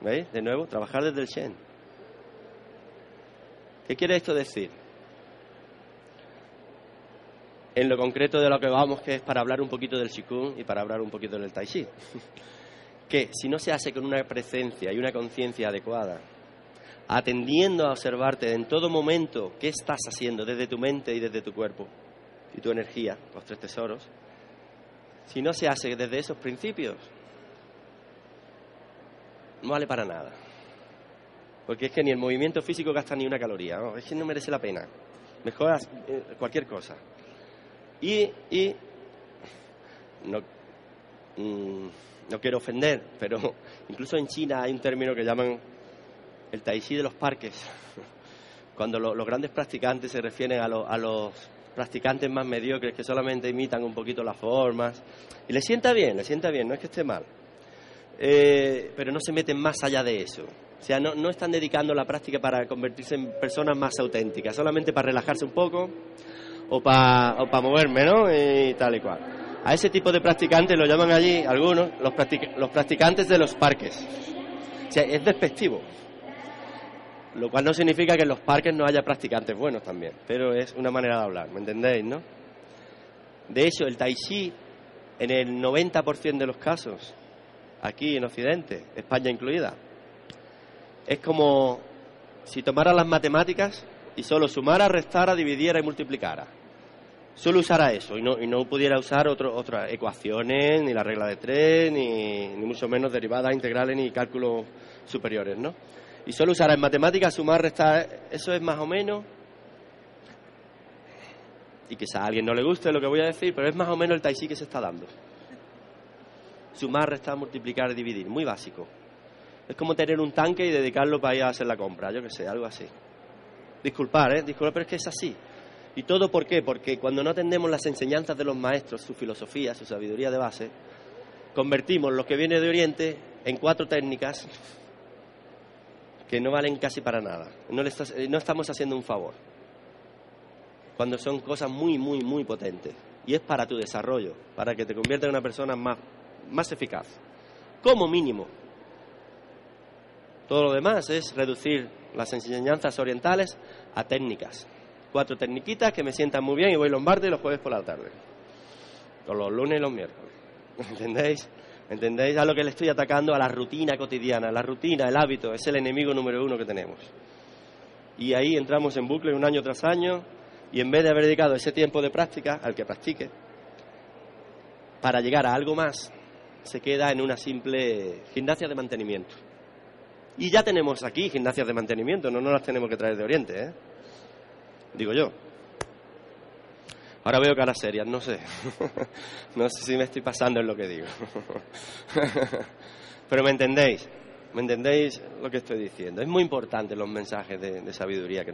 ¿Veis? De nuevo, trabajar desde el Shen. ¿Qué quiere esto decir? En lo concreto de lo que vamos, que es para hablar un poquito del Qigong y para hablar un poquito del Tai Chi. que si no se hace con una presencia y una conciencia adecuada, atendiendo a observarte en todo momento qué estás haciendo desde tu mente y desde tu cuerpo y tu energía, los tres tesoros, si no se hace desde esos principios, no vale para nada. Porque es que ni el movimiento físico gasta ni una caloría, es que no merece la pena. Mejor eh, cualquier cosa. Y, y no, mm, no quiero ofender, pero incluso en China hay un término que llaman el tai chi de los parques. Cuando los grandes practicantes se refieren a, a los practicantes más mediocres que solamente imitan un poquito las formas. Y le sienta bien, le sienta bien, no es que esté mal. Eh, pero no se meten más allá de eso. O sea, no, no están dedicando la práctica para convertirse en personas más auténticas, solamente para relajarse un poco o para o moverme, ¿no? Y tal y cual. A ese tipo de practicantes lo llaman allí algunos los, los practicantes de los parques. O sea, es despectivo. Lo cual no significa que en los parques no haya practicantes buenos también, pero es una manera de hablar, ¿me entendéis, no? De hecho, el tai chi, en el 90% de los casos, aquí en Occidente, España incluida, es como si tomara las matemáticas y solo sumara, restara, dividiera y multiplicara. Solo usara eso y no, y no pudiera usar otras ecuaciones, ni la regla de tres, ni, ni mucho menos derivadas integrales ni cálculos superiores, ¿no? Y solo usara en matemáticas sumar, restar, eso es más o menos y quizá a alguien no le guste lo que voy a decir, pero es más o menos el tai chi que se está dando. Sumar, restar, multiplicar, dividir, muy básico. Es como tener un tanque y dedicarlo para ir a hacer la compra, yo que sé, algo así. Disculpar, ¿eh? Disculpar, pero es que es así. ¿Y todo por qué? Porque cuando no atendemos las enseñanzas de los maestros, su filosofía, su sabiduría de base, convertimos lo que viene de Oriente en cuatro técnicas que no valen casi para nada. No, le no estamos haciendo un favor cuando son cosas muy, muy, muy potentes. Y es para tu desarrollo, para que te conviertas en una persona más, más eficaz. Como mínimo. Todo lo demás es reducir las enseñanzas orientales a técnicas. Cuatro tecniquitas que me sientan muy bien y voy los martes y los jueves por la tarde. O los lunes y los miércoles. ¿Entendéis? ¿Entendéis? A lo que le estoy atacando a la rutina cotidiana. La rutina, el hábito, es el enemigo número uno que tenemos. Y ahí entramos en bucle un año tras año y en vez de haber dedicado ese tiempo de práctica al que practique, para llegar a algo más, se queda en una simple gimnasia de mantenimiento. Y ya tenemos aquí gimnasias de mantenimiento, no nos las tenemos que traer de Oriente, ¿eh? Digo yo. Ahora veo caras serias, no sé. no sé si me estoy pasando en lo que digo. Pero me entendéis, me entendéis lo que estoy diciendo. Es muy importante los mensajes de, sabiduría que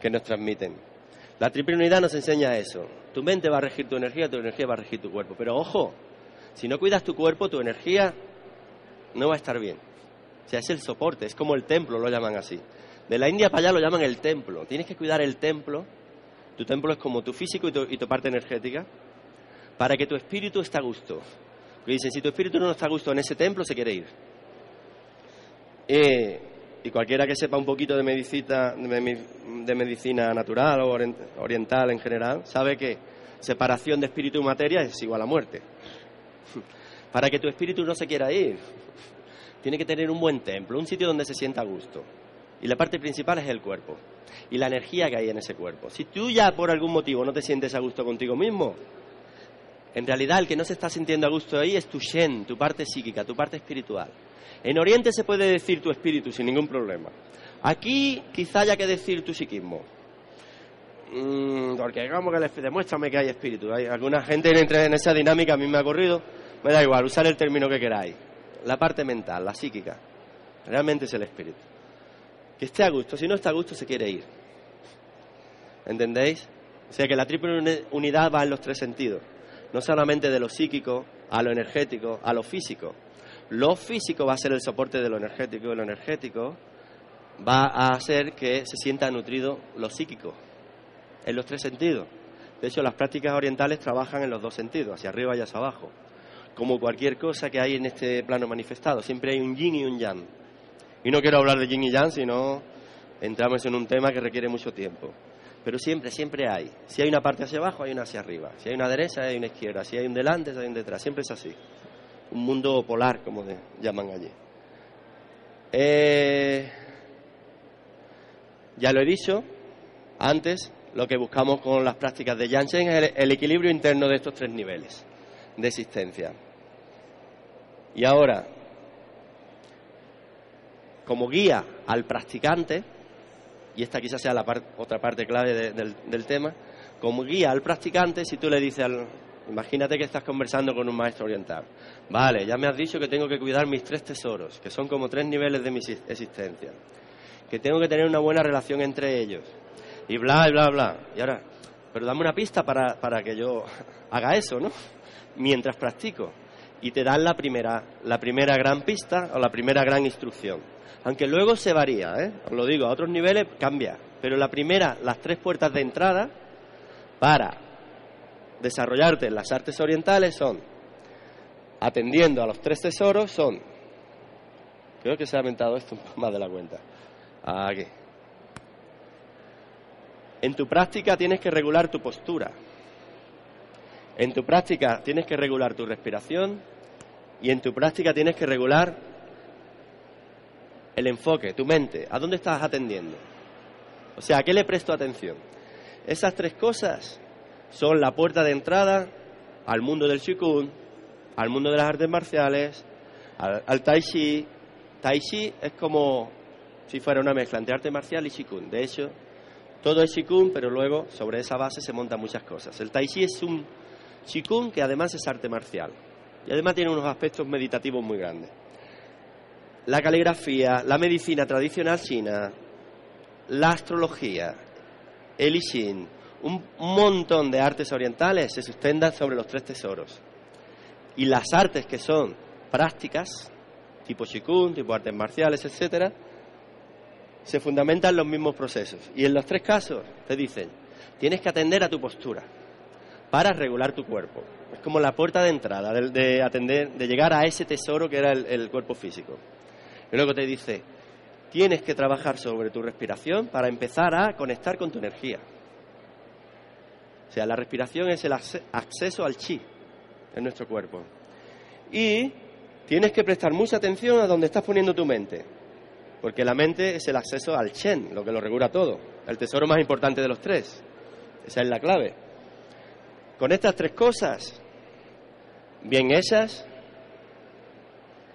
que nos transmiten. La triple unidad nos enseña eso. Tu mente va a regir tu energía, tu energía va a regir tu cuerpo. Pero ojo, si no cuidas tu cuerpo, tu energía no va a estar bien. O sea, es el soporte, es como el templo, lo llaman así. De la India para allá lo llaman el templo. Tienes que cuidar el templo. Tu templo es como tu físico y tu, parte energética, para que tu espíritu esté a gusto. Y dicen, si tu espíritu no está a gusto en ese templo, se quiere ir. Eh, y cualquiera que sepa un poquito de medicina, de medicina natural o oriental en general, sabe que separación de espíritu y materia es igual a muerte. Para que tu espíritu no se quiera ir, tiene que tener un buen templo, un sitio donde se sienta a gusto. Y la parte principal es el cuerpo y la energía que hay en ese cuerpo. Si tú ya por algún motivo no te sientes a gusto contigo mismo, en realidad el que no se está sintiendo a gusto ahí es tu Shen, tu parte psíquica, tu parte espiritual. En Oriente se puede decir tu espíritu sin ningún problema. Aquí quizá haya que decir tu psiquismo. Mm, porque digamos que demuéstrame que hay espíritu. Hay alguna gente entra en esa dinámica, a mí me ha ocurrido. Me da igual, usar el término que queráis. La parte mental, la psíquica. Realmente es el espíritu. Que esté a gusto. Si no está a gusto, se quiere ir. ¿Entendéis? O sea que la triple unidad va en los tres sentidos. No solamente de lo psíquico a lo energético, a lo físico. Lo físico va a ser el soporte de lo energético y lo energético va a hacer que se sienta nutrido lo psíquico, en los tres sentidos. De hecho, las prácticas orientales trabajan en los dos sentidos, hacia arriba y hacia abajo. Como cualquier cosa que hay en este plano manifestado, siempre hay un yin y un yang. Y no quiero hablar de yin y yang, sino entramos en un tema que requiere mucho tiempo. Pero siempre, siempre hay. Si hay una parte hacia abajo, hay una hacia arriba. Si hay una derecha, hay una izquierda. Si hay un delante, hay un detrás. Siempre es así un mundo polar, como llaman allí. Eh, ya lo he dicho antes, lo que buscamos con las prácticas de Janssen es el, equilibrio interno de estos tres niveles de existencia. Y ahora, como guía al practicante, y esta quizás sea la otra parte clave del, tema, como guía al practicante, si tú le dices al, Imagínate que estás conversando con un maestro oriental. Vale, ya me has dicho que tengo que cuidar mis tres tesoros, que son como tres niveles de mi existencia. Que tengo que tener una buena relación entre ellos. Y bla, y bla, bla. Y ahora, pero dame una pista para, para que yo haga eso, ¿no? Mientras practico. y te dan la primera, la primera gran pista o la primera gran instrucción. Aunque luego se varía, ¿eh? os lo digo, a otros niveles cambia. Pero la primera, las tres puertas de entrada para desarrollarte en las artes orientales son, atendiendo a los tres tesoros, son, creo que se ha aumentado esto más de la cuenta. Aquí. En tu práctica tienes que regular tu postura. En tu práctica tienes que regular tu respiración y en tu práctica tienes que regular el enfoque, tu mente. ¿A dónde estás atendiendo? O sea, ¿a qué le presto atención? Esas tres cosas son la puerta de entrada al mundo del Qigong, al mundo de las artes marciales, al, Tai Chi. Tai Chi es como si fuera una mezcla entre arte marcial y Qigong. De hecho, todo es Qigong, pero luego sobre esa base se montan muchas cosas. El Tai Chi es un Qigong que además es arte marcial y además tiene unos aspectos meditativos muy grandes. La caligrafía, la medicina tradicional china, la astrología, el I Ching, un montón de artes orientales se sustentan sobre los tres tesoros. Y las artes que son prácticas, tipo Qigong, tipo artes marciales, etcétera, se fundamentan en los mismos procesos. Y en los tres casos te dicen, tienes que atender a tu postura para regular tu cuerpo. Es como la puerta de entrada de, atender, de llegar a ese tesoro que era el, cuerpo físico. Y luego te dice, tienes que trabajar sobre tu respiración para empezar a conectar con tu energía. O sea, la respiración es el acceso al chi en nuestro cuerpo. Y tienes que prestar mucha atención a donde estás poniendo tu mente. Porque la mente es el acceso al Chen, lo que lo regula todo. El tesoro más importante de los tres. Esa es la clave. Con estas tres cosas, bien hechas,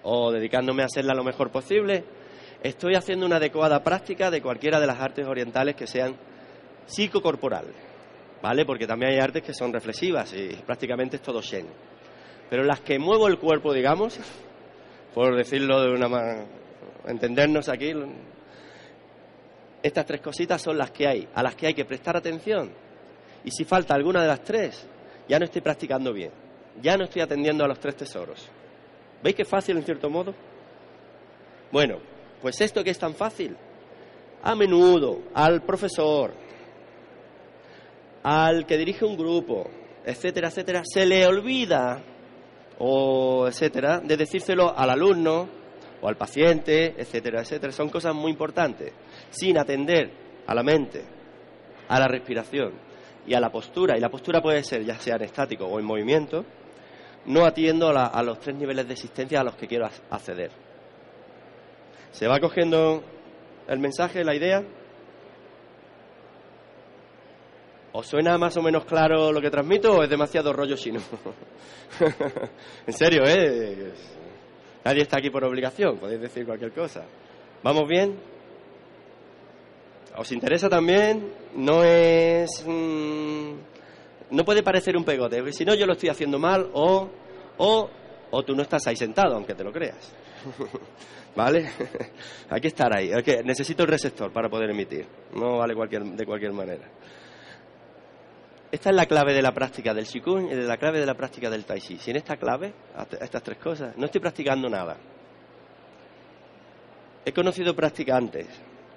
o dedicándome a hacerla lo mejor posible, estoy haciendo una adecuada práctica de cualquiera de las artes orientales que sean psicocorporales. ¿Vale? Porque también hay artes que son reflexivas y prácticamente es todo Shen. Pero las que muevo el cuerpo, digamos, por decirlo de una manera entendernos aquí, estas tres cositas son las que hay, a las que hay que prestar atención. Y si falta alguna de las tres, ya no estoy practicando bien, ya no estoy atendiendo a los tres tesoros. ¿Veis que fácil en cierto modo? Bueno, pues esto que es tan fácil, a menudo al profesor, al que dirige un grupo, etcétera, etcétera, se le olvida o etcétera, de decírselo al alumno o al paciente, etcétera, etcétera. Son cosas muy importantes. Sin atender a la mente, a la respiración y a la postura, y la postura puede ser ya sea en estático o en movimiento, no atiendo a, los tres niveles de existencia a los que quiero acceder. ¿Se va cogiendo el mensaje, la idea? ¿Os suena más o menos claro lo que transmito o es demasiado rollo chino? en serio, ¿eh? Nadie está aquí por obligación, podéis decir cualquier cosa. ¿Vamos bien? ¿Os interesa también? No es... Mm, no puede parecer un pegote, porque si no yo lo estoy haciendo mal o, o, o tú no estás ahí sentado, aunque te lo creas. ¿Vale? Hay que estar ahí. necesito el receptor para poder emitir. No vale cualquier, de cualquier manera. Esta es la clave de la práctica del Qigong y de la clave de la práctica del Tai Chi. Sin esta clave, estas tres cosas, no estoy practicando nada. He conocido practicantes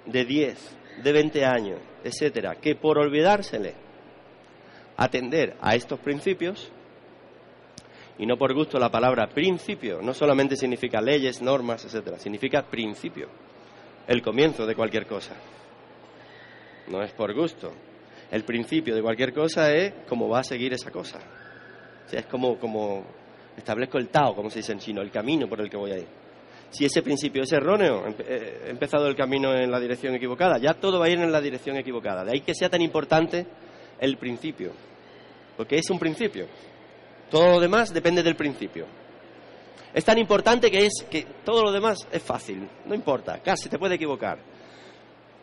de 10, de 20 años, etcétera, que por olvidársele atender a estos principios, y no por gusto la palabra principio, no solamente significa leyes, normas, etcétera, significa principio, el comienzo de cualquier cosa. No es por gusto, el principio de cualquier cosa es cómo va a seguir esa cosa. Sea, es como, como establezco el Tao, como se dice en chino, el camino por el que voy a ir. Si ese principio es erróneo, eh, he empezado el camino en la dirección equivocada, ya todo va a ir en la dirección equivocada. De ahí que sea tan importante el principio, porque es un principio. Todo lo demás depende del principio. Es tan importante que es que todo lo demás es fácil, no importa, casi te puede equivocar.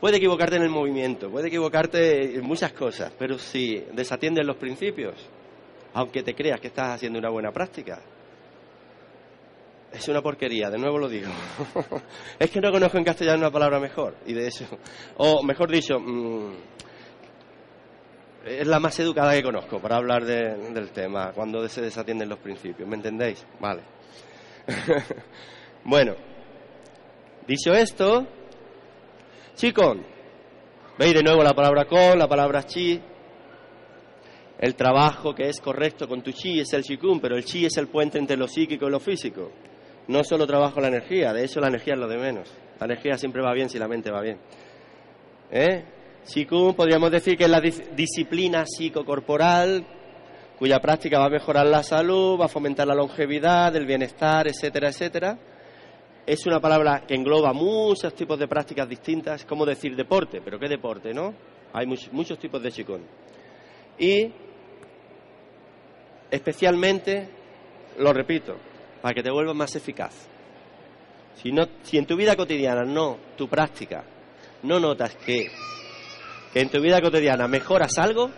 Puede equivocarte en el movimiento, puede equivocarte en muchas cosas, pero si desatiendes los principios, aunque te creas que estás haciendo una buena práctica, es una porquería, de nuevo lo digo. es que no conozco en castellano una palabra mejor, y de eso, o mejor dicho, mm, es la más educada que conozco para hablar del tema, cuando se desatienden los principios. ¿Me entendéis? Vale. bueno, dicho esto, chicón. Veis de nuevo la palabra con, la palabra chi. El trabajo que es correcto con tu chi es el chikun, pero el chi es el puente entre lo psíquico y lo físico. No solo trabajo la energía, de hecho la energía es lo de menos. La energía siempre va bien si la mente va bien. ¿Eh? Chikun podríamos decir que es la disciplina psicocorporal cuya práctica va a mejorar la salud, va a fomentar la longevidad, el bienestar, etcétera, etcétera. Es una palabra que engloba muchos tipos de prácticas distintas, como decir deporte, pero ¿qué deporte, no? Hay muchos tipos de Chikun. Y especialmente, lo repito, para que te vuelvas más eficaz. Si, no, si en tu vida cotidiana no, tu práctica, no notas que en tu vida cotidiana mejoras algo,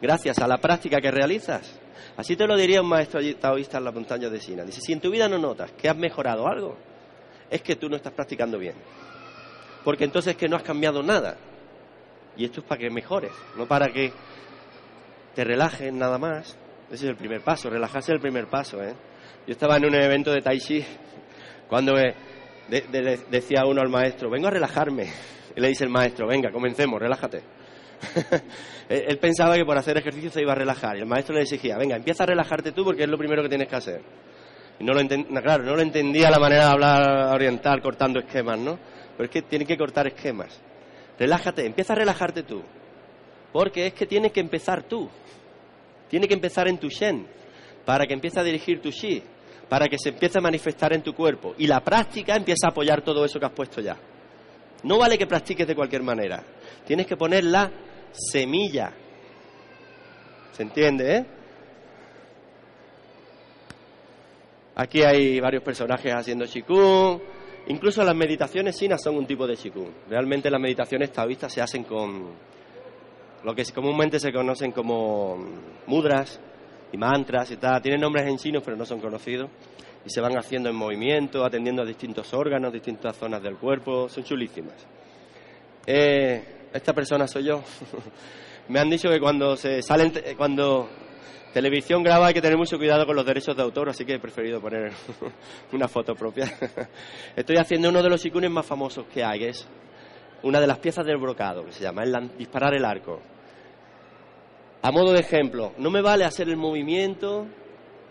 gracias a la práctica que realizas, así te lo diría un maestro taoísta en la montaña de Sina. Dice, si en tu vida no notas que has mejorado algo, es que tú no estás practicando bien. Porque entonces es que no has cambiado nada. Y esto es para que mejores, no para que te relajes nada más. Ese es el primer paso, relajarse es el primer paso. ¿eh? Yo estaba en un evento de Tai Chi cuando decía uno al maestro, vengo a relajarme. Y le dice el maestro, venga, comencemos, relájate. él pensaba que por hacer ejercicio se iba a relajar. Y el maestro le exigía, venga, empieza a relajarte tú porque es lo primero que tienes que hacer. Y no lo claro, no lo entendía la manera de hablar oriental cortando esquemas, ¿no? Pero es que tiene que cortar esquemas. Relájate, empieza a relajarte tú. Porque es que tienes que empezar tú. Tiene que empezar en tu Shen, para que empiece a dirigir tu Shi, para que se empiece a manifestar en tu cuerpo. Y la práctica empieza a apoyar todo eso que has puesto ya. No vale que practiques de cualquier manera. Tienes que poner la semilla. ¿Se entiende, eh? Aquí hay varios personajes haciendo chikung. Incluso las meditaciones sinas son un tipo de chikung. Realmente las meditaciones taoístas se hacen con, lo que comúnmente se conocen como mudras y mantras y tal. Tienen nombres en chino, pero no son conocidos. Y se van haciendo en movimiento, atendiendo a distintos órganos, distintas zonas del cuerpo. Son chulísimas. Eh, esta persona soy yo. Me han dicho que cuando se salen, cuando televisión graba hay que tener mucho cuidado con los derechos de autor, así que he preferido poner una foto propia. Estoy haciendo uno de los ikunes más famosos que hay, es una de las piezas del brocado, que se llama disparar el arco. A modo de ejemplo, no me vale hacer el movimiento,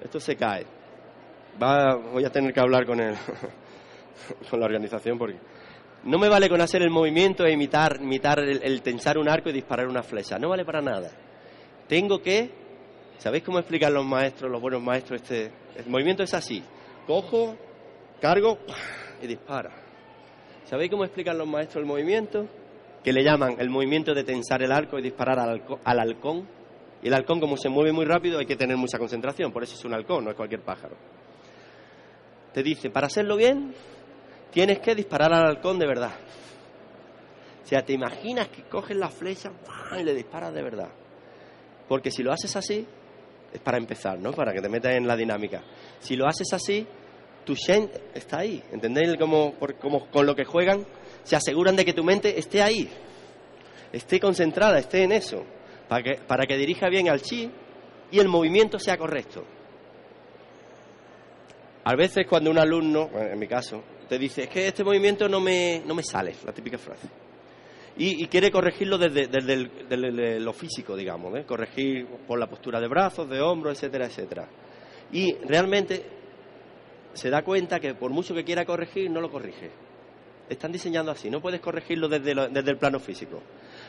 esto se cae. Voy a tener que hablar con, el, con la organización porque no me vale con hacer el movimiento e imitar, imitar el, tensar un arco y disparar una flecha. No vale para nada. Tengo que, ¿sabéis cómo explican los maestros, los buenos maestros? Este, el movimiento es así. Cojo, cargo y dispara. ¿Sabéis cómo explican los maestros el movimiento? Que le llaman el movimiento de tensar el arco y disparar al, halcón. Y el halcón, como se mueve muy rápido, hay que tener mucha concentración. Por eso es un halcón, no es cualquier pájaro. Te dice, para hacerlo bien, tienes que disparar al halcón de verdad. O sea, te imaginas que coges la flecha y le disparas de verdad. Porque si lo haces así, es para empezar, ¿no? Para que te metas en la dinámica. Si lo haces así, tu Shen está ahí. ¿Entendéis cómo, con lo que juegan? Se aseguran de que tu mente esté ahí, esté concentrada, esté en eso, para que, para que dirija bien al chi y el movimiento sea correcto. A veces cuando un alumno, en mi caso, te dice, es que este movimiento no me, no me sale, la típica frase. Y, quiere corregirlo desde, desde, lo físico, digamos, ¿eh? corregir por la postura de brazos, de hombros, etcétera, etcétera. Y realmente se da cuenta que por mucho que quiera corregir, no lo corrige. Están diseñando así, no puedes corregirlo desde, el plano físico.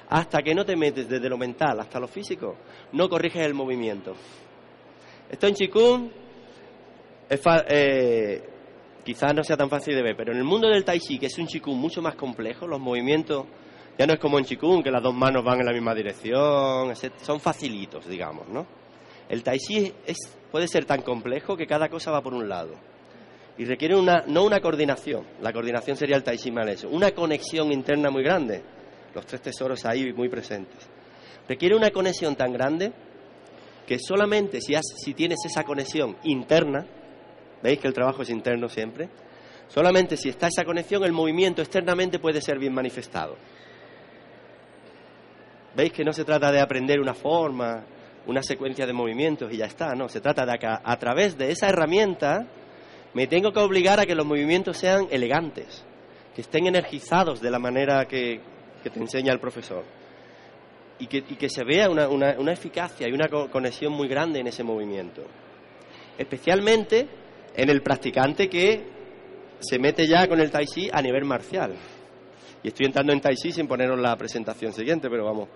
Hasta que no te metes desde lo mental hasta lo físico, no corriges el movimiento. Esto en Chikung eh, quizás no sea tan fácil de ver, pero en el mundo del Tai Chi, que es un Chikung mucho más complejo, los movimientos ya no es como en Chikung, que las dos manos van en la misma dirección, son facilitos, digamos, ¿no? El Tai Chi puede ser tan complejo que cada cosa va por un lado y requiere una, no una coordinación, la coordinación sería el Tai Chi una conexión interna muy grande, los tres tesoros ahí muy presentes. Requiere una conexión tan grande que solamente si, si tienes esa conexión interna, veis que el trabajo es interno siempre, solamente si está esa conexión el movimiento externamente puede ser bien manifestado. Veis que no se trata de aprender una forma, una secuencia de movimientos y ya está, no, se trata de que a través de esa herramienta me tengo que obligar a que los movimientos sean elegantes, que estén energizados de la manera que, te enseña el profesor y que, se vea una, una eficacia y una conexión muy grande en ese movimiento. Especialmente en el practicante que se mete ya con el Tai Chi a nivel marcial. Y estoy entrando en Tai Chi sin poneros la presentación siguiente, pero vamos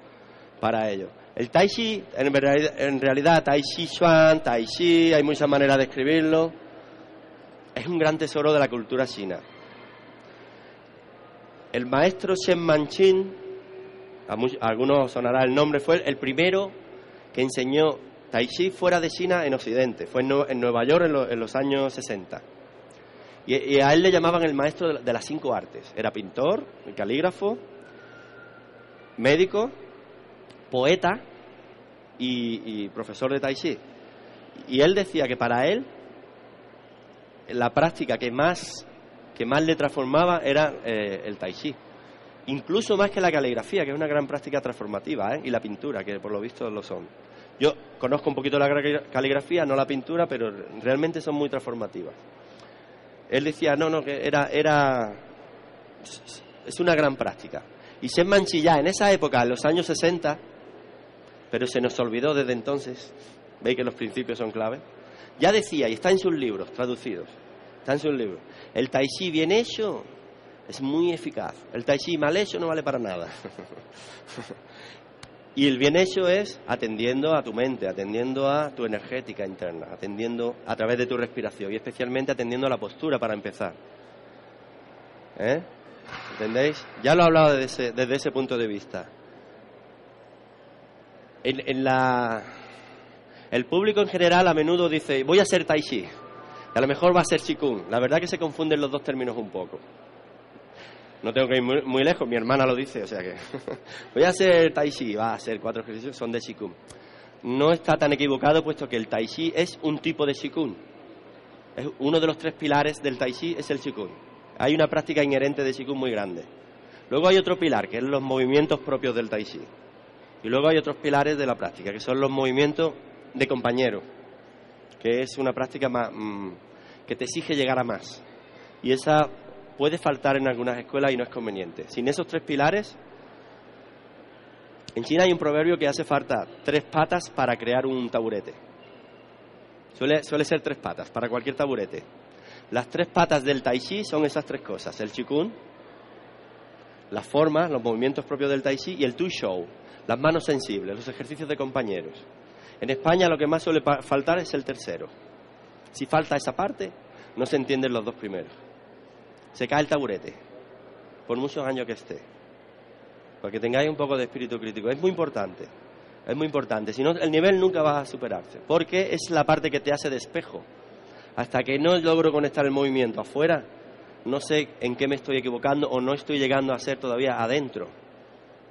para ello. El Tai Chi, en realidad, Tai Chi Chuan, Tai Chi, hay muchas maneras de escribirlo, es un gran tesoro de la cultura china. El maestro Shen Manchin, a, algunos sonará el nombre, fue el primero que enseñó Tai Chi fuera de China en Occidente. Fue en, Nueva York en, los años 60. Y, a él le llamaban el maestro de, las cinco artes. Era pintor, calígrafo, médico, poeta y, profesor de Tai Chi. Y él decía que para él la práctica que más, que más le transformaba era eh, el Tai Chi. Incluso más que la caligrafía, que es una gran práctica transformativa, ¿eh? y la pintura, que por lo visto lo son. Yo conozco un poquito la caligrafía, no la pintura, pero realmente son muy transformativas. Él decía, no, no, que era, era, es una gran práctica. Y se Manchilla, en esa época, en los años 60, pero se nos olvidó desde entonces, veis que los principios son clave, ya decía, y está en sus libros traducidos, está en sus libros, el tai chi bien hecho es muy eficaz, el tai chi mal hecho no vale para nada. Y el bien hecho es atendiendo a tu mente, atendiendo a tu energética interna, atendiendo a través de tu respiración y especialmente atendiendo a la postura para empezar. ¿Eh? ¿Entendéis? Ya lo he hablado desde ese, punto de vista. En, la, el público en general a menudo dice, voy a ser tai chi, a lo mejor va a ser Qigong. La verdad que se confunden los dos términos un poco. No tengo que ir muy, lejos, mi hermana lo dice, o sea que voy a hacer Tai Chi, va a hacer cuatro ejercicios, son de Qigong. No está tan equivocado puesto que el Tai Chi es un tipo de Qigong. Es uno de los tres pilares del Tai Chi es el Qigong. Hay una práctica inherente de Qigong muy grande. Luego hay otro pilar, que es los movimientos propios del Tai Chi. Y luego hay otros pilares de la práctica, que son los movimientos de compañero, que es una práctica más, mm, que te exige llegar a más. Y esa puede faltar en algunas escuelas y no es conveniente. Sin esos tres pilares, en China hay un proverbio que hace falta tres patas para crear un taburete. Suele, ser tres patas para cualquier taburete. Las tres patas del tai chi son esas tres cosas, el qigong, las formas, los movimientos propios del tai chi y el tu shou, las manos sensibles, los ejercicios de compañeros. En España lo que más suele faltar es el tercero. Si falta esa parte, no se entienden los dos primeros se cae el taburete, por muchos años que esté. Porque tengáis un poco de espíritu crítico. Es muy importante, es muy importante. Si no, el nivel nunca va a superarse, porque es la parte que te hace de espejo. Hasta que no logro conectar el movimiento afuera, no sé en qué me estoy equivocando o no estoy llegando a ser todavía adentro.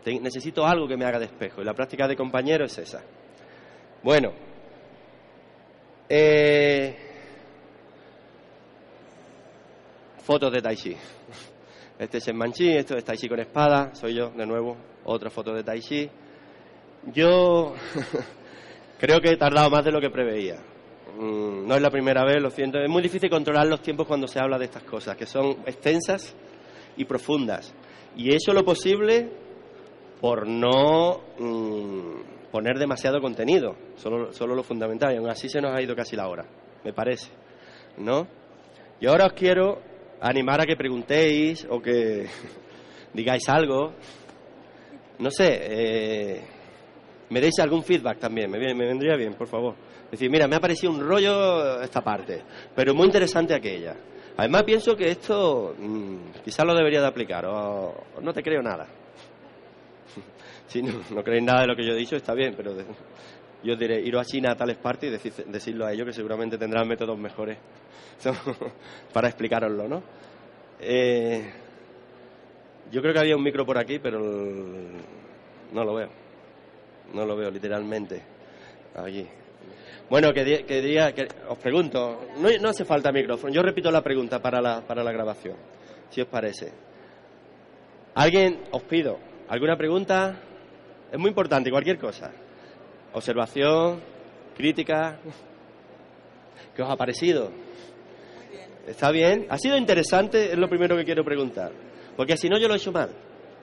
necesito algo que me haga de espejo y la práctica de compañero es esa. Bueno, eh, fotos de Tai Chi. Este es en Manchi, esto es Tai Chi con espada, soy yo de nuevo, otra foto de Tai Chi. Yo creo que he tardado más de lo que preveía. Mm, no es la primera vez, lo siento. Es muy difícil controlar los tiempos cuando se habla de estas cosas, que son extensas y profundas. Y he hecho lo posible por no mm, poner demasiado contenido, solo, solo lo fundamental. Y aún así se nos ha ido casi la hora, me parece. ¿No? Y ahora os quiero animar a que preguntéis o que digáis algo. No sé, eh, me deis algún feedback también, me, me vendría bien, por favor. Decir, mira, me ha parecido un rollo esta parte, pero muy interesante aquella. Además pienso que esto mm, quizás lo debería de aplicar, o, no te creo nada. si no, no creéis nada de lo que yo he dicho, está bien, pero yo diré, ir a China a tales partes y decirlo a ellos que seguramente tendrán métodos mejores para explicaroslo, ¿no? Eh, yo creo que había un micro por aquí, pero no lo veo. No lo veo literalmente. Allí. Bueno, que, diría, que os pregunto, no, no, hace falta micrófono, yo repito la pregunta para la, para la grabación, si os parece. ¿Alguien, os pido, alguna pregunta? Es muy importante, cualquier cosa. Observación, crítica. ¿Qué os ha parecido? ¿Está bien? ¿Ha sido interesante? Es lo primero que quiero preguntar. Porque si no, yo lo he hecho mal.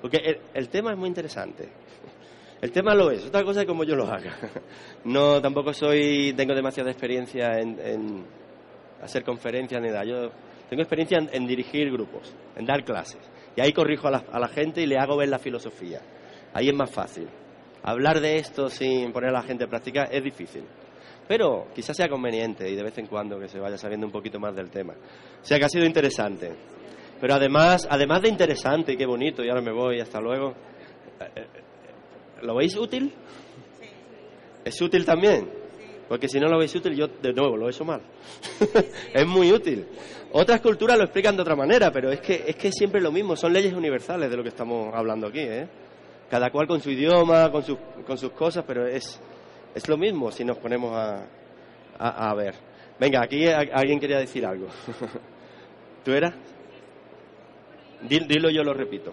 Porque el, tema es muy interesante. El tema lo es. Otra cosa es como yo lo haga. No, tampoco soy, tengo demasiada experiencia en, hacer conferencias ni nada. Yo tengo experiencia en, dirigir grupos, en dar clases. Y ahí corrijo a la gente y le hago ver la filosofía. Ahí es más fácil. Hablar de esto sin poner a la gente a practicar es difícil. Pero quizás sea conveniente y de vez en cuando que se vaya sabiendo un poquito más del tema. O sea que ha sido interesante. Pero además, además de interesante, qué bonito, y ahora me voy, hasta luego. Eh, eh, ¿Lo veis útil? ¿Es útil también? Porque si no lo veis útil, yo de nuevo lo he mal. es muy útil. Otras culturas lo explican de otra manera, pero es que es que siempre lo mismo, son leyes universales de lo que estamos hablando aquí, ¿eh? Cada cual con su idioma, con, sus, con sus cosas, pero es, es lo mismo si nos ponemos a, a, ver. Venga, aquí alguien quería decir algo. ¿Tú eras? Dilo yo lo repito.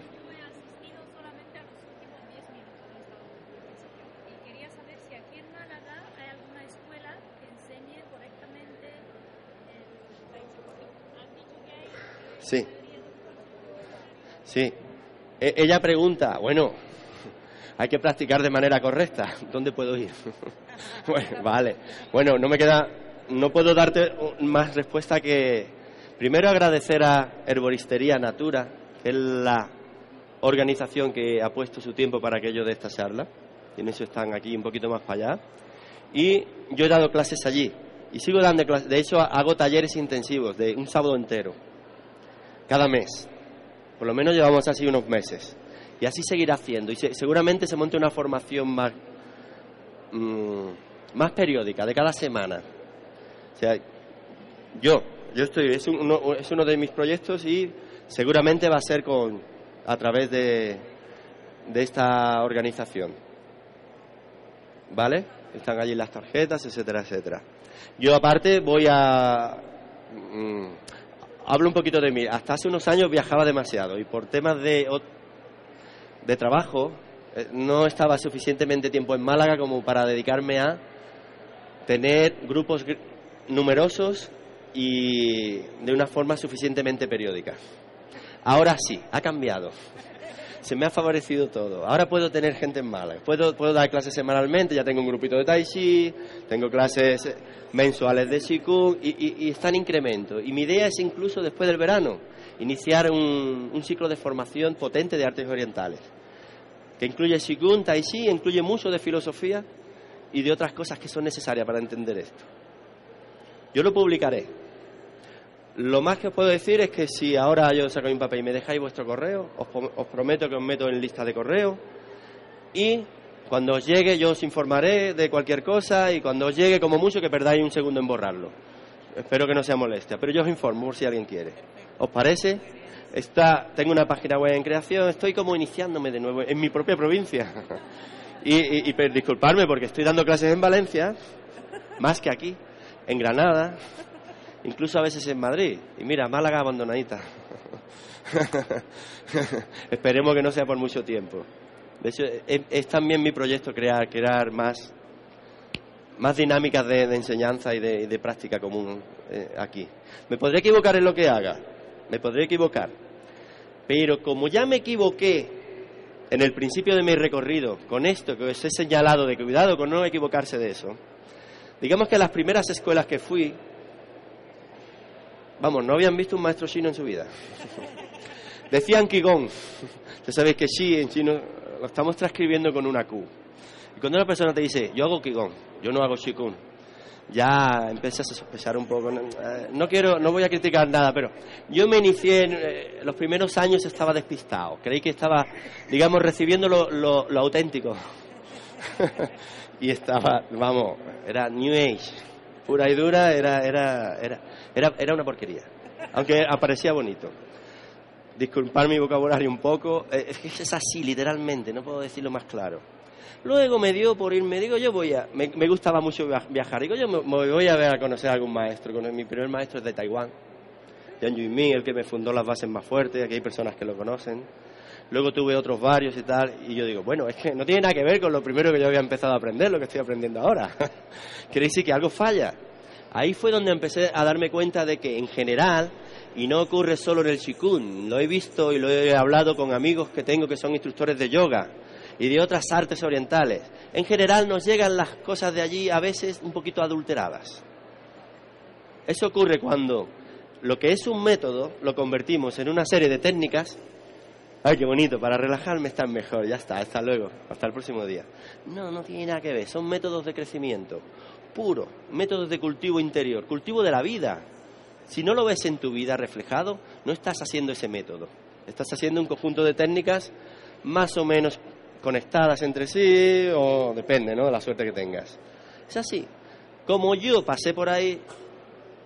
Sí. Sí. E, ella pregunta, bueno, hay que practicar de manera correcta. ¿Dónde puedo ir? vale. Bueno, no me queda, no puedo darte más respuesta que primero agradecer a Herboristería Natura, que es la organización que ha puesto su tiempo para aquello de esta charla. Y en eso están aquí un poquito más para allá. Y yo he dado clases allí. Y sigo dando clases. De hecho, hago talleres intensivos de un sábado entero cada mes. Por lo menos llevamos así unos meses. Y así seguirá haciendo. Y seguramente se monte una formación más, mm, más periódica, de cada semana. O sea, yo, yo estoy, es uno, es uno de mis proyectos y seguramente va a ser con, a través de, de esta organización. ¿Vale? Están allí las tarjetas, etcétera, etcétera. Yo aparte voy a... Mm, hablo un poquito de mí. Hasta hace unos años viajaba demasiado y por temas de, de trabajo eh, no estaba suficientemente tiempo en Málaga como para dedicarme a tener grupos numerosos y de una forma suficientemente periódica. Ahora sí, ha cambiado. Se me ha favorecido todo. Ahora puedo tener gente en Málaga. Puedo, puedo dar clases semanalmente, ya tengo un grupito de Tai Chi, tengo clases mensuales de Qigong y, y, está en incremento. Y mi idea es incluso después del verano iniciar un, ciclo de formación potente de artes orientales, que incluye Qigong, Tai Chi, incluye mucho de filosofía y de otras cosas que son necesarias para entender esto. Yo lo publicaré. Lo más que os puedo decir es que si ahora yo saco mi papel y me dejáis vuestro correo, os, os prometo que os meto en lista de correo y cuando os llegue yo os informaré de cualquier cosa y cuando os llegue como mucho que perdáis un segundo en borrarlo. Espero que no sea molestia, pero yo os informo por si alguien quiere. ¿Os parece? Tengo una página web en creación, estoy como iniciándome de nuevo en mi propia provincia. y, y, disculparme porque estoy dando clases en Valencia, más que aquí, en Granada, incluso a veces en Madrid. Y mira, Málaga abandonadita. Esperemos que no sea por mucho tiempo. De hecho, es, también mi proyecto crear, crear más, más dinámicas de, enseñanza y de, práctica común eh, aquí. Me podré equivocar en lo que haga, me podré equivocar, pero como ya me equivoqué en el principio de mi recorrido con esto que os he señalado de cuidado con no equivocarse de eso, digamos que las primeras escuelas que fui, vamos, no habían visto un maestro chino en su vida. Decían Qigong. Ya sabéis que Xi en chino lo estamos transcribiendo con una Q. Y cuando una persona te dice, yo hago Qigong, yo no hago Qigong, ya empiezas a sospechar un poco. Eh, no quiero, no voy a criticar nada, pero yo me inicié en eh, los primeros años estaba despistado. Creí que estaba, digamos, recibiendo lo, lo, auténtico. y estaba, vamos, era New Age, pura y dura, era, era, era, era, era una porquería. Aunque aparecía bonito disculpar mi vocabulario un poco, eh, es que es así, literalmente, no puedo decirlo más claro. Luego me dio por irme, digo, yo voy a, me, gustaba mucho viajar, digo, yo me, voy a ver a conocer a algún maestro, mi primer maestro es de Taiwán, Yang Yuimin, el que me fundó las bases más fuertes, aquí hay personas que lo conocen. luego tuve otros varios y tal, y yo digo, bueno, es que no tiene nada que ver con lo primero que yo había empezado a aprender, lo que estoy aprendiendo ahora. Quiere decir que algo falla. Ahí fue donde empecé a darme cuenta de que en general, y no ocurre solo en el chikun, lo he visto y lo he hablado con amigos que tengo que son instructores de yoga y de otras artes orientales, en general nos llegan las cosas de allí a veces un poquito adulteradas. Eso ocurre cuando lo que es un método lo convertimos en una serie de técnicas. Ay, qué bonito, para relajarme está mejor, ya está, hasta luego, hasta el próximo día. No, no tiene nada que ver, son métodos de crecimiento, puro, métodos de cultivo interior, cultivo de la vida. Si no lo ves en tu vida reflejado, no estás haciendo ese método, estás haciendo un conjunto de técnicas más o menos conectadas entre sí, o depende, ¿no?, de la suerte que tengas. Es así. Como yo pasé por ahí,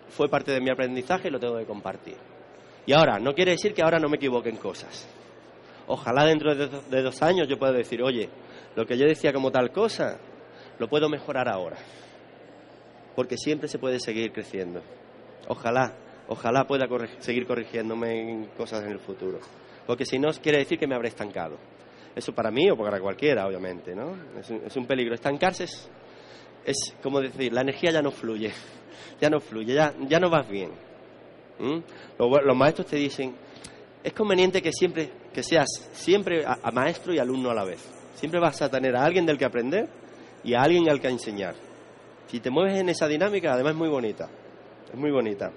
fue parte de mi aprendizaje y lo tengo que compartir. Y ahora, no quiere decir que ahora no me equivoque en cosas. Ojalá dentro de dos años yo pueda decir, oye, lo que yo decía como tal cosa, lo puedo mejorar ahora. Porque siempre se puede seguir creciendo. Ojalá, ojalá pueda seguir corrigiéndome en cosas en el futuro. Porque si no, quiere decir que me habré estancado. Eso para mí o para cualquiera, obviamente, ¿no? Es un, peligro. Estancarse es, como decir, la energía ya no fluye ya no fluye, ya, ya no vas bien. ¿Mm? Los, maestros te dicen, es conveniente que siempre, que seas siempre maestro y alumno a la vez. Siempre vas a tener a alguien del que aprender y a alguien al que enseñar. Si te mueves en esa dinámica, además es muy bonita. Es muy bonita.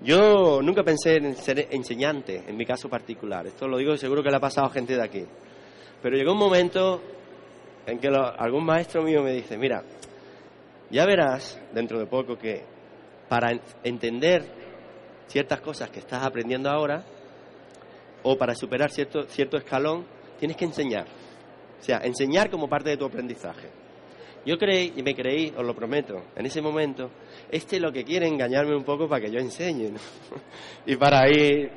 Yo nunca pensé en ser enseñante, en mi caso particular. Esto lo digo seguro que le ha pasado a gente de aquí. Pero llegó un momento en que algún maestro mío me dice, mira, ya verás dentro de poco que para entender ciertas cosas que estás aprendiendo ahora o para superar cierto, cierto escalón, tienes que enseñar. O sea, enseñar como parte de tu aprendizaje. Yo creí, y me creí, os lo prometo, en ese momento, este lo que quiere engañarme un poco para que yo enseñe, y para ir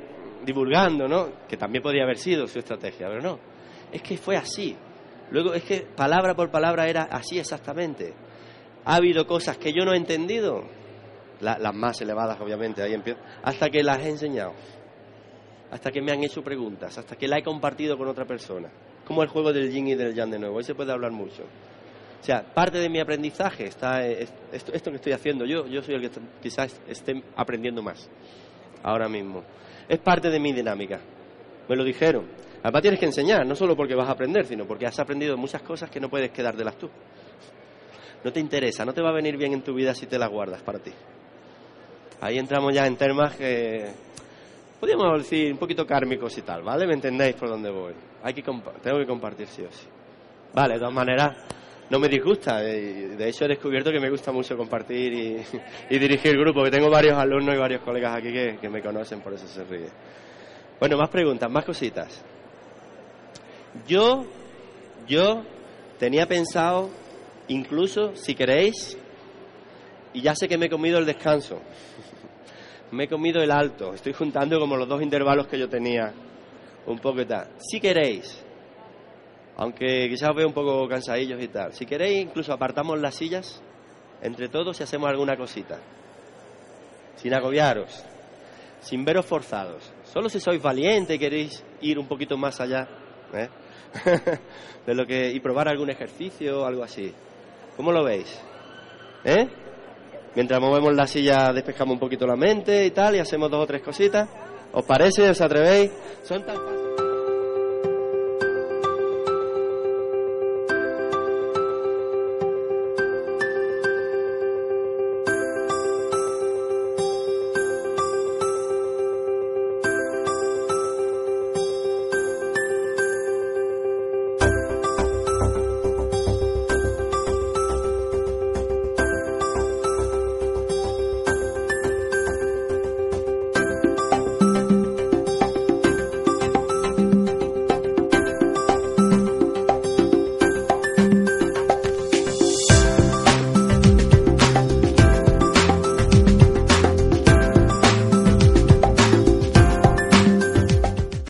divulgando, ¿no? Que también podría haber sido su estrategia, pero no. Es que fue así. Luego es que palabra por palabra era así exactamente. Ha habido cosas que yo no he entendido, las más elevadas obviamente, ahí empiezo, hasta que las he enseñado, hasta que me han hecho preguntas, hasta que la he compartido con otra persona. Como el juego del yin y del yang de nuevo, ahí se puede hablar mucho. O sea, parte de mi aprendizaje está esto, esto que estoy haciendo yo, yo soy el que quizás esté aprendiendo más ahora mismo. Es parte de mi dinámica. Me lo dijeron. Además tienes que enseñar, no solo porque vas a aprender, sino porque has aprendido muchas cosas que no puedes quedártelas tú no te interesa, no te va a venir bien en tu vida si te las guardas para ti. Ahí entramos ya en temas que podríamos decir un poquito kármicos y tal, ¿vale? ¿Me entendéis por dónde voy? Hay que tengo que compartir sí o sí. Vale, de todas maneras, no me disgusta. De hecho, he descubierto que me gusta mucho compartir y, y dirigir grupos, que tengo varios alumnos y varios colegas aquí que, que me conocen, por eso se ríe. Bueno, más preguntas, más cositas. Yo, yo tenía pensado Incluso, si queréis, y ya sé que me he comido el descanso, me he comido el alto, estoy juntando como los dos intervalos que yo tenía, un poco y tal. Si queréis, aunque quizás os veo un poco cansadillos y tal, si queréis, incluso apartamos las sillas entre todos y hacemos alguna cosita, sin agobiaros, sin veros forzados. Solo si sois valientes y queréis ir un poquito más allá ¿eh? de lo que y probar algún ejercicio o algo así. ¿Cómo lo veis? ¿Eh? Mientras movemos la silla despejamos un poquito la mente y tal y hacemos dos o tres cositas. ¿Os parece? ¿Os atrevéis? Son tan fáciles.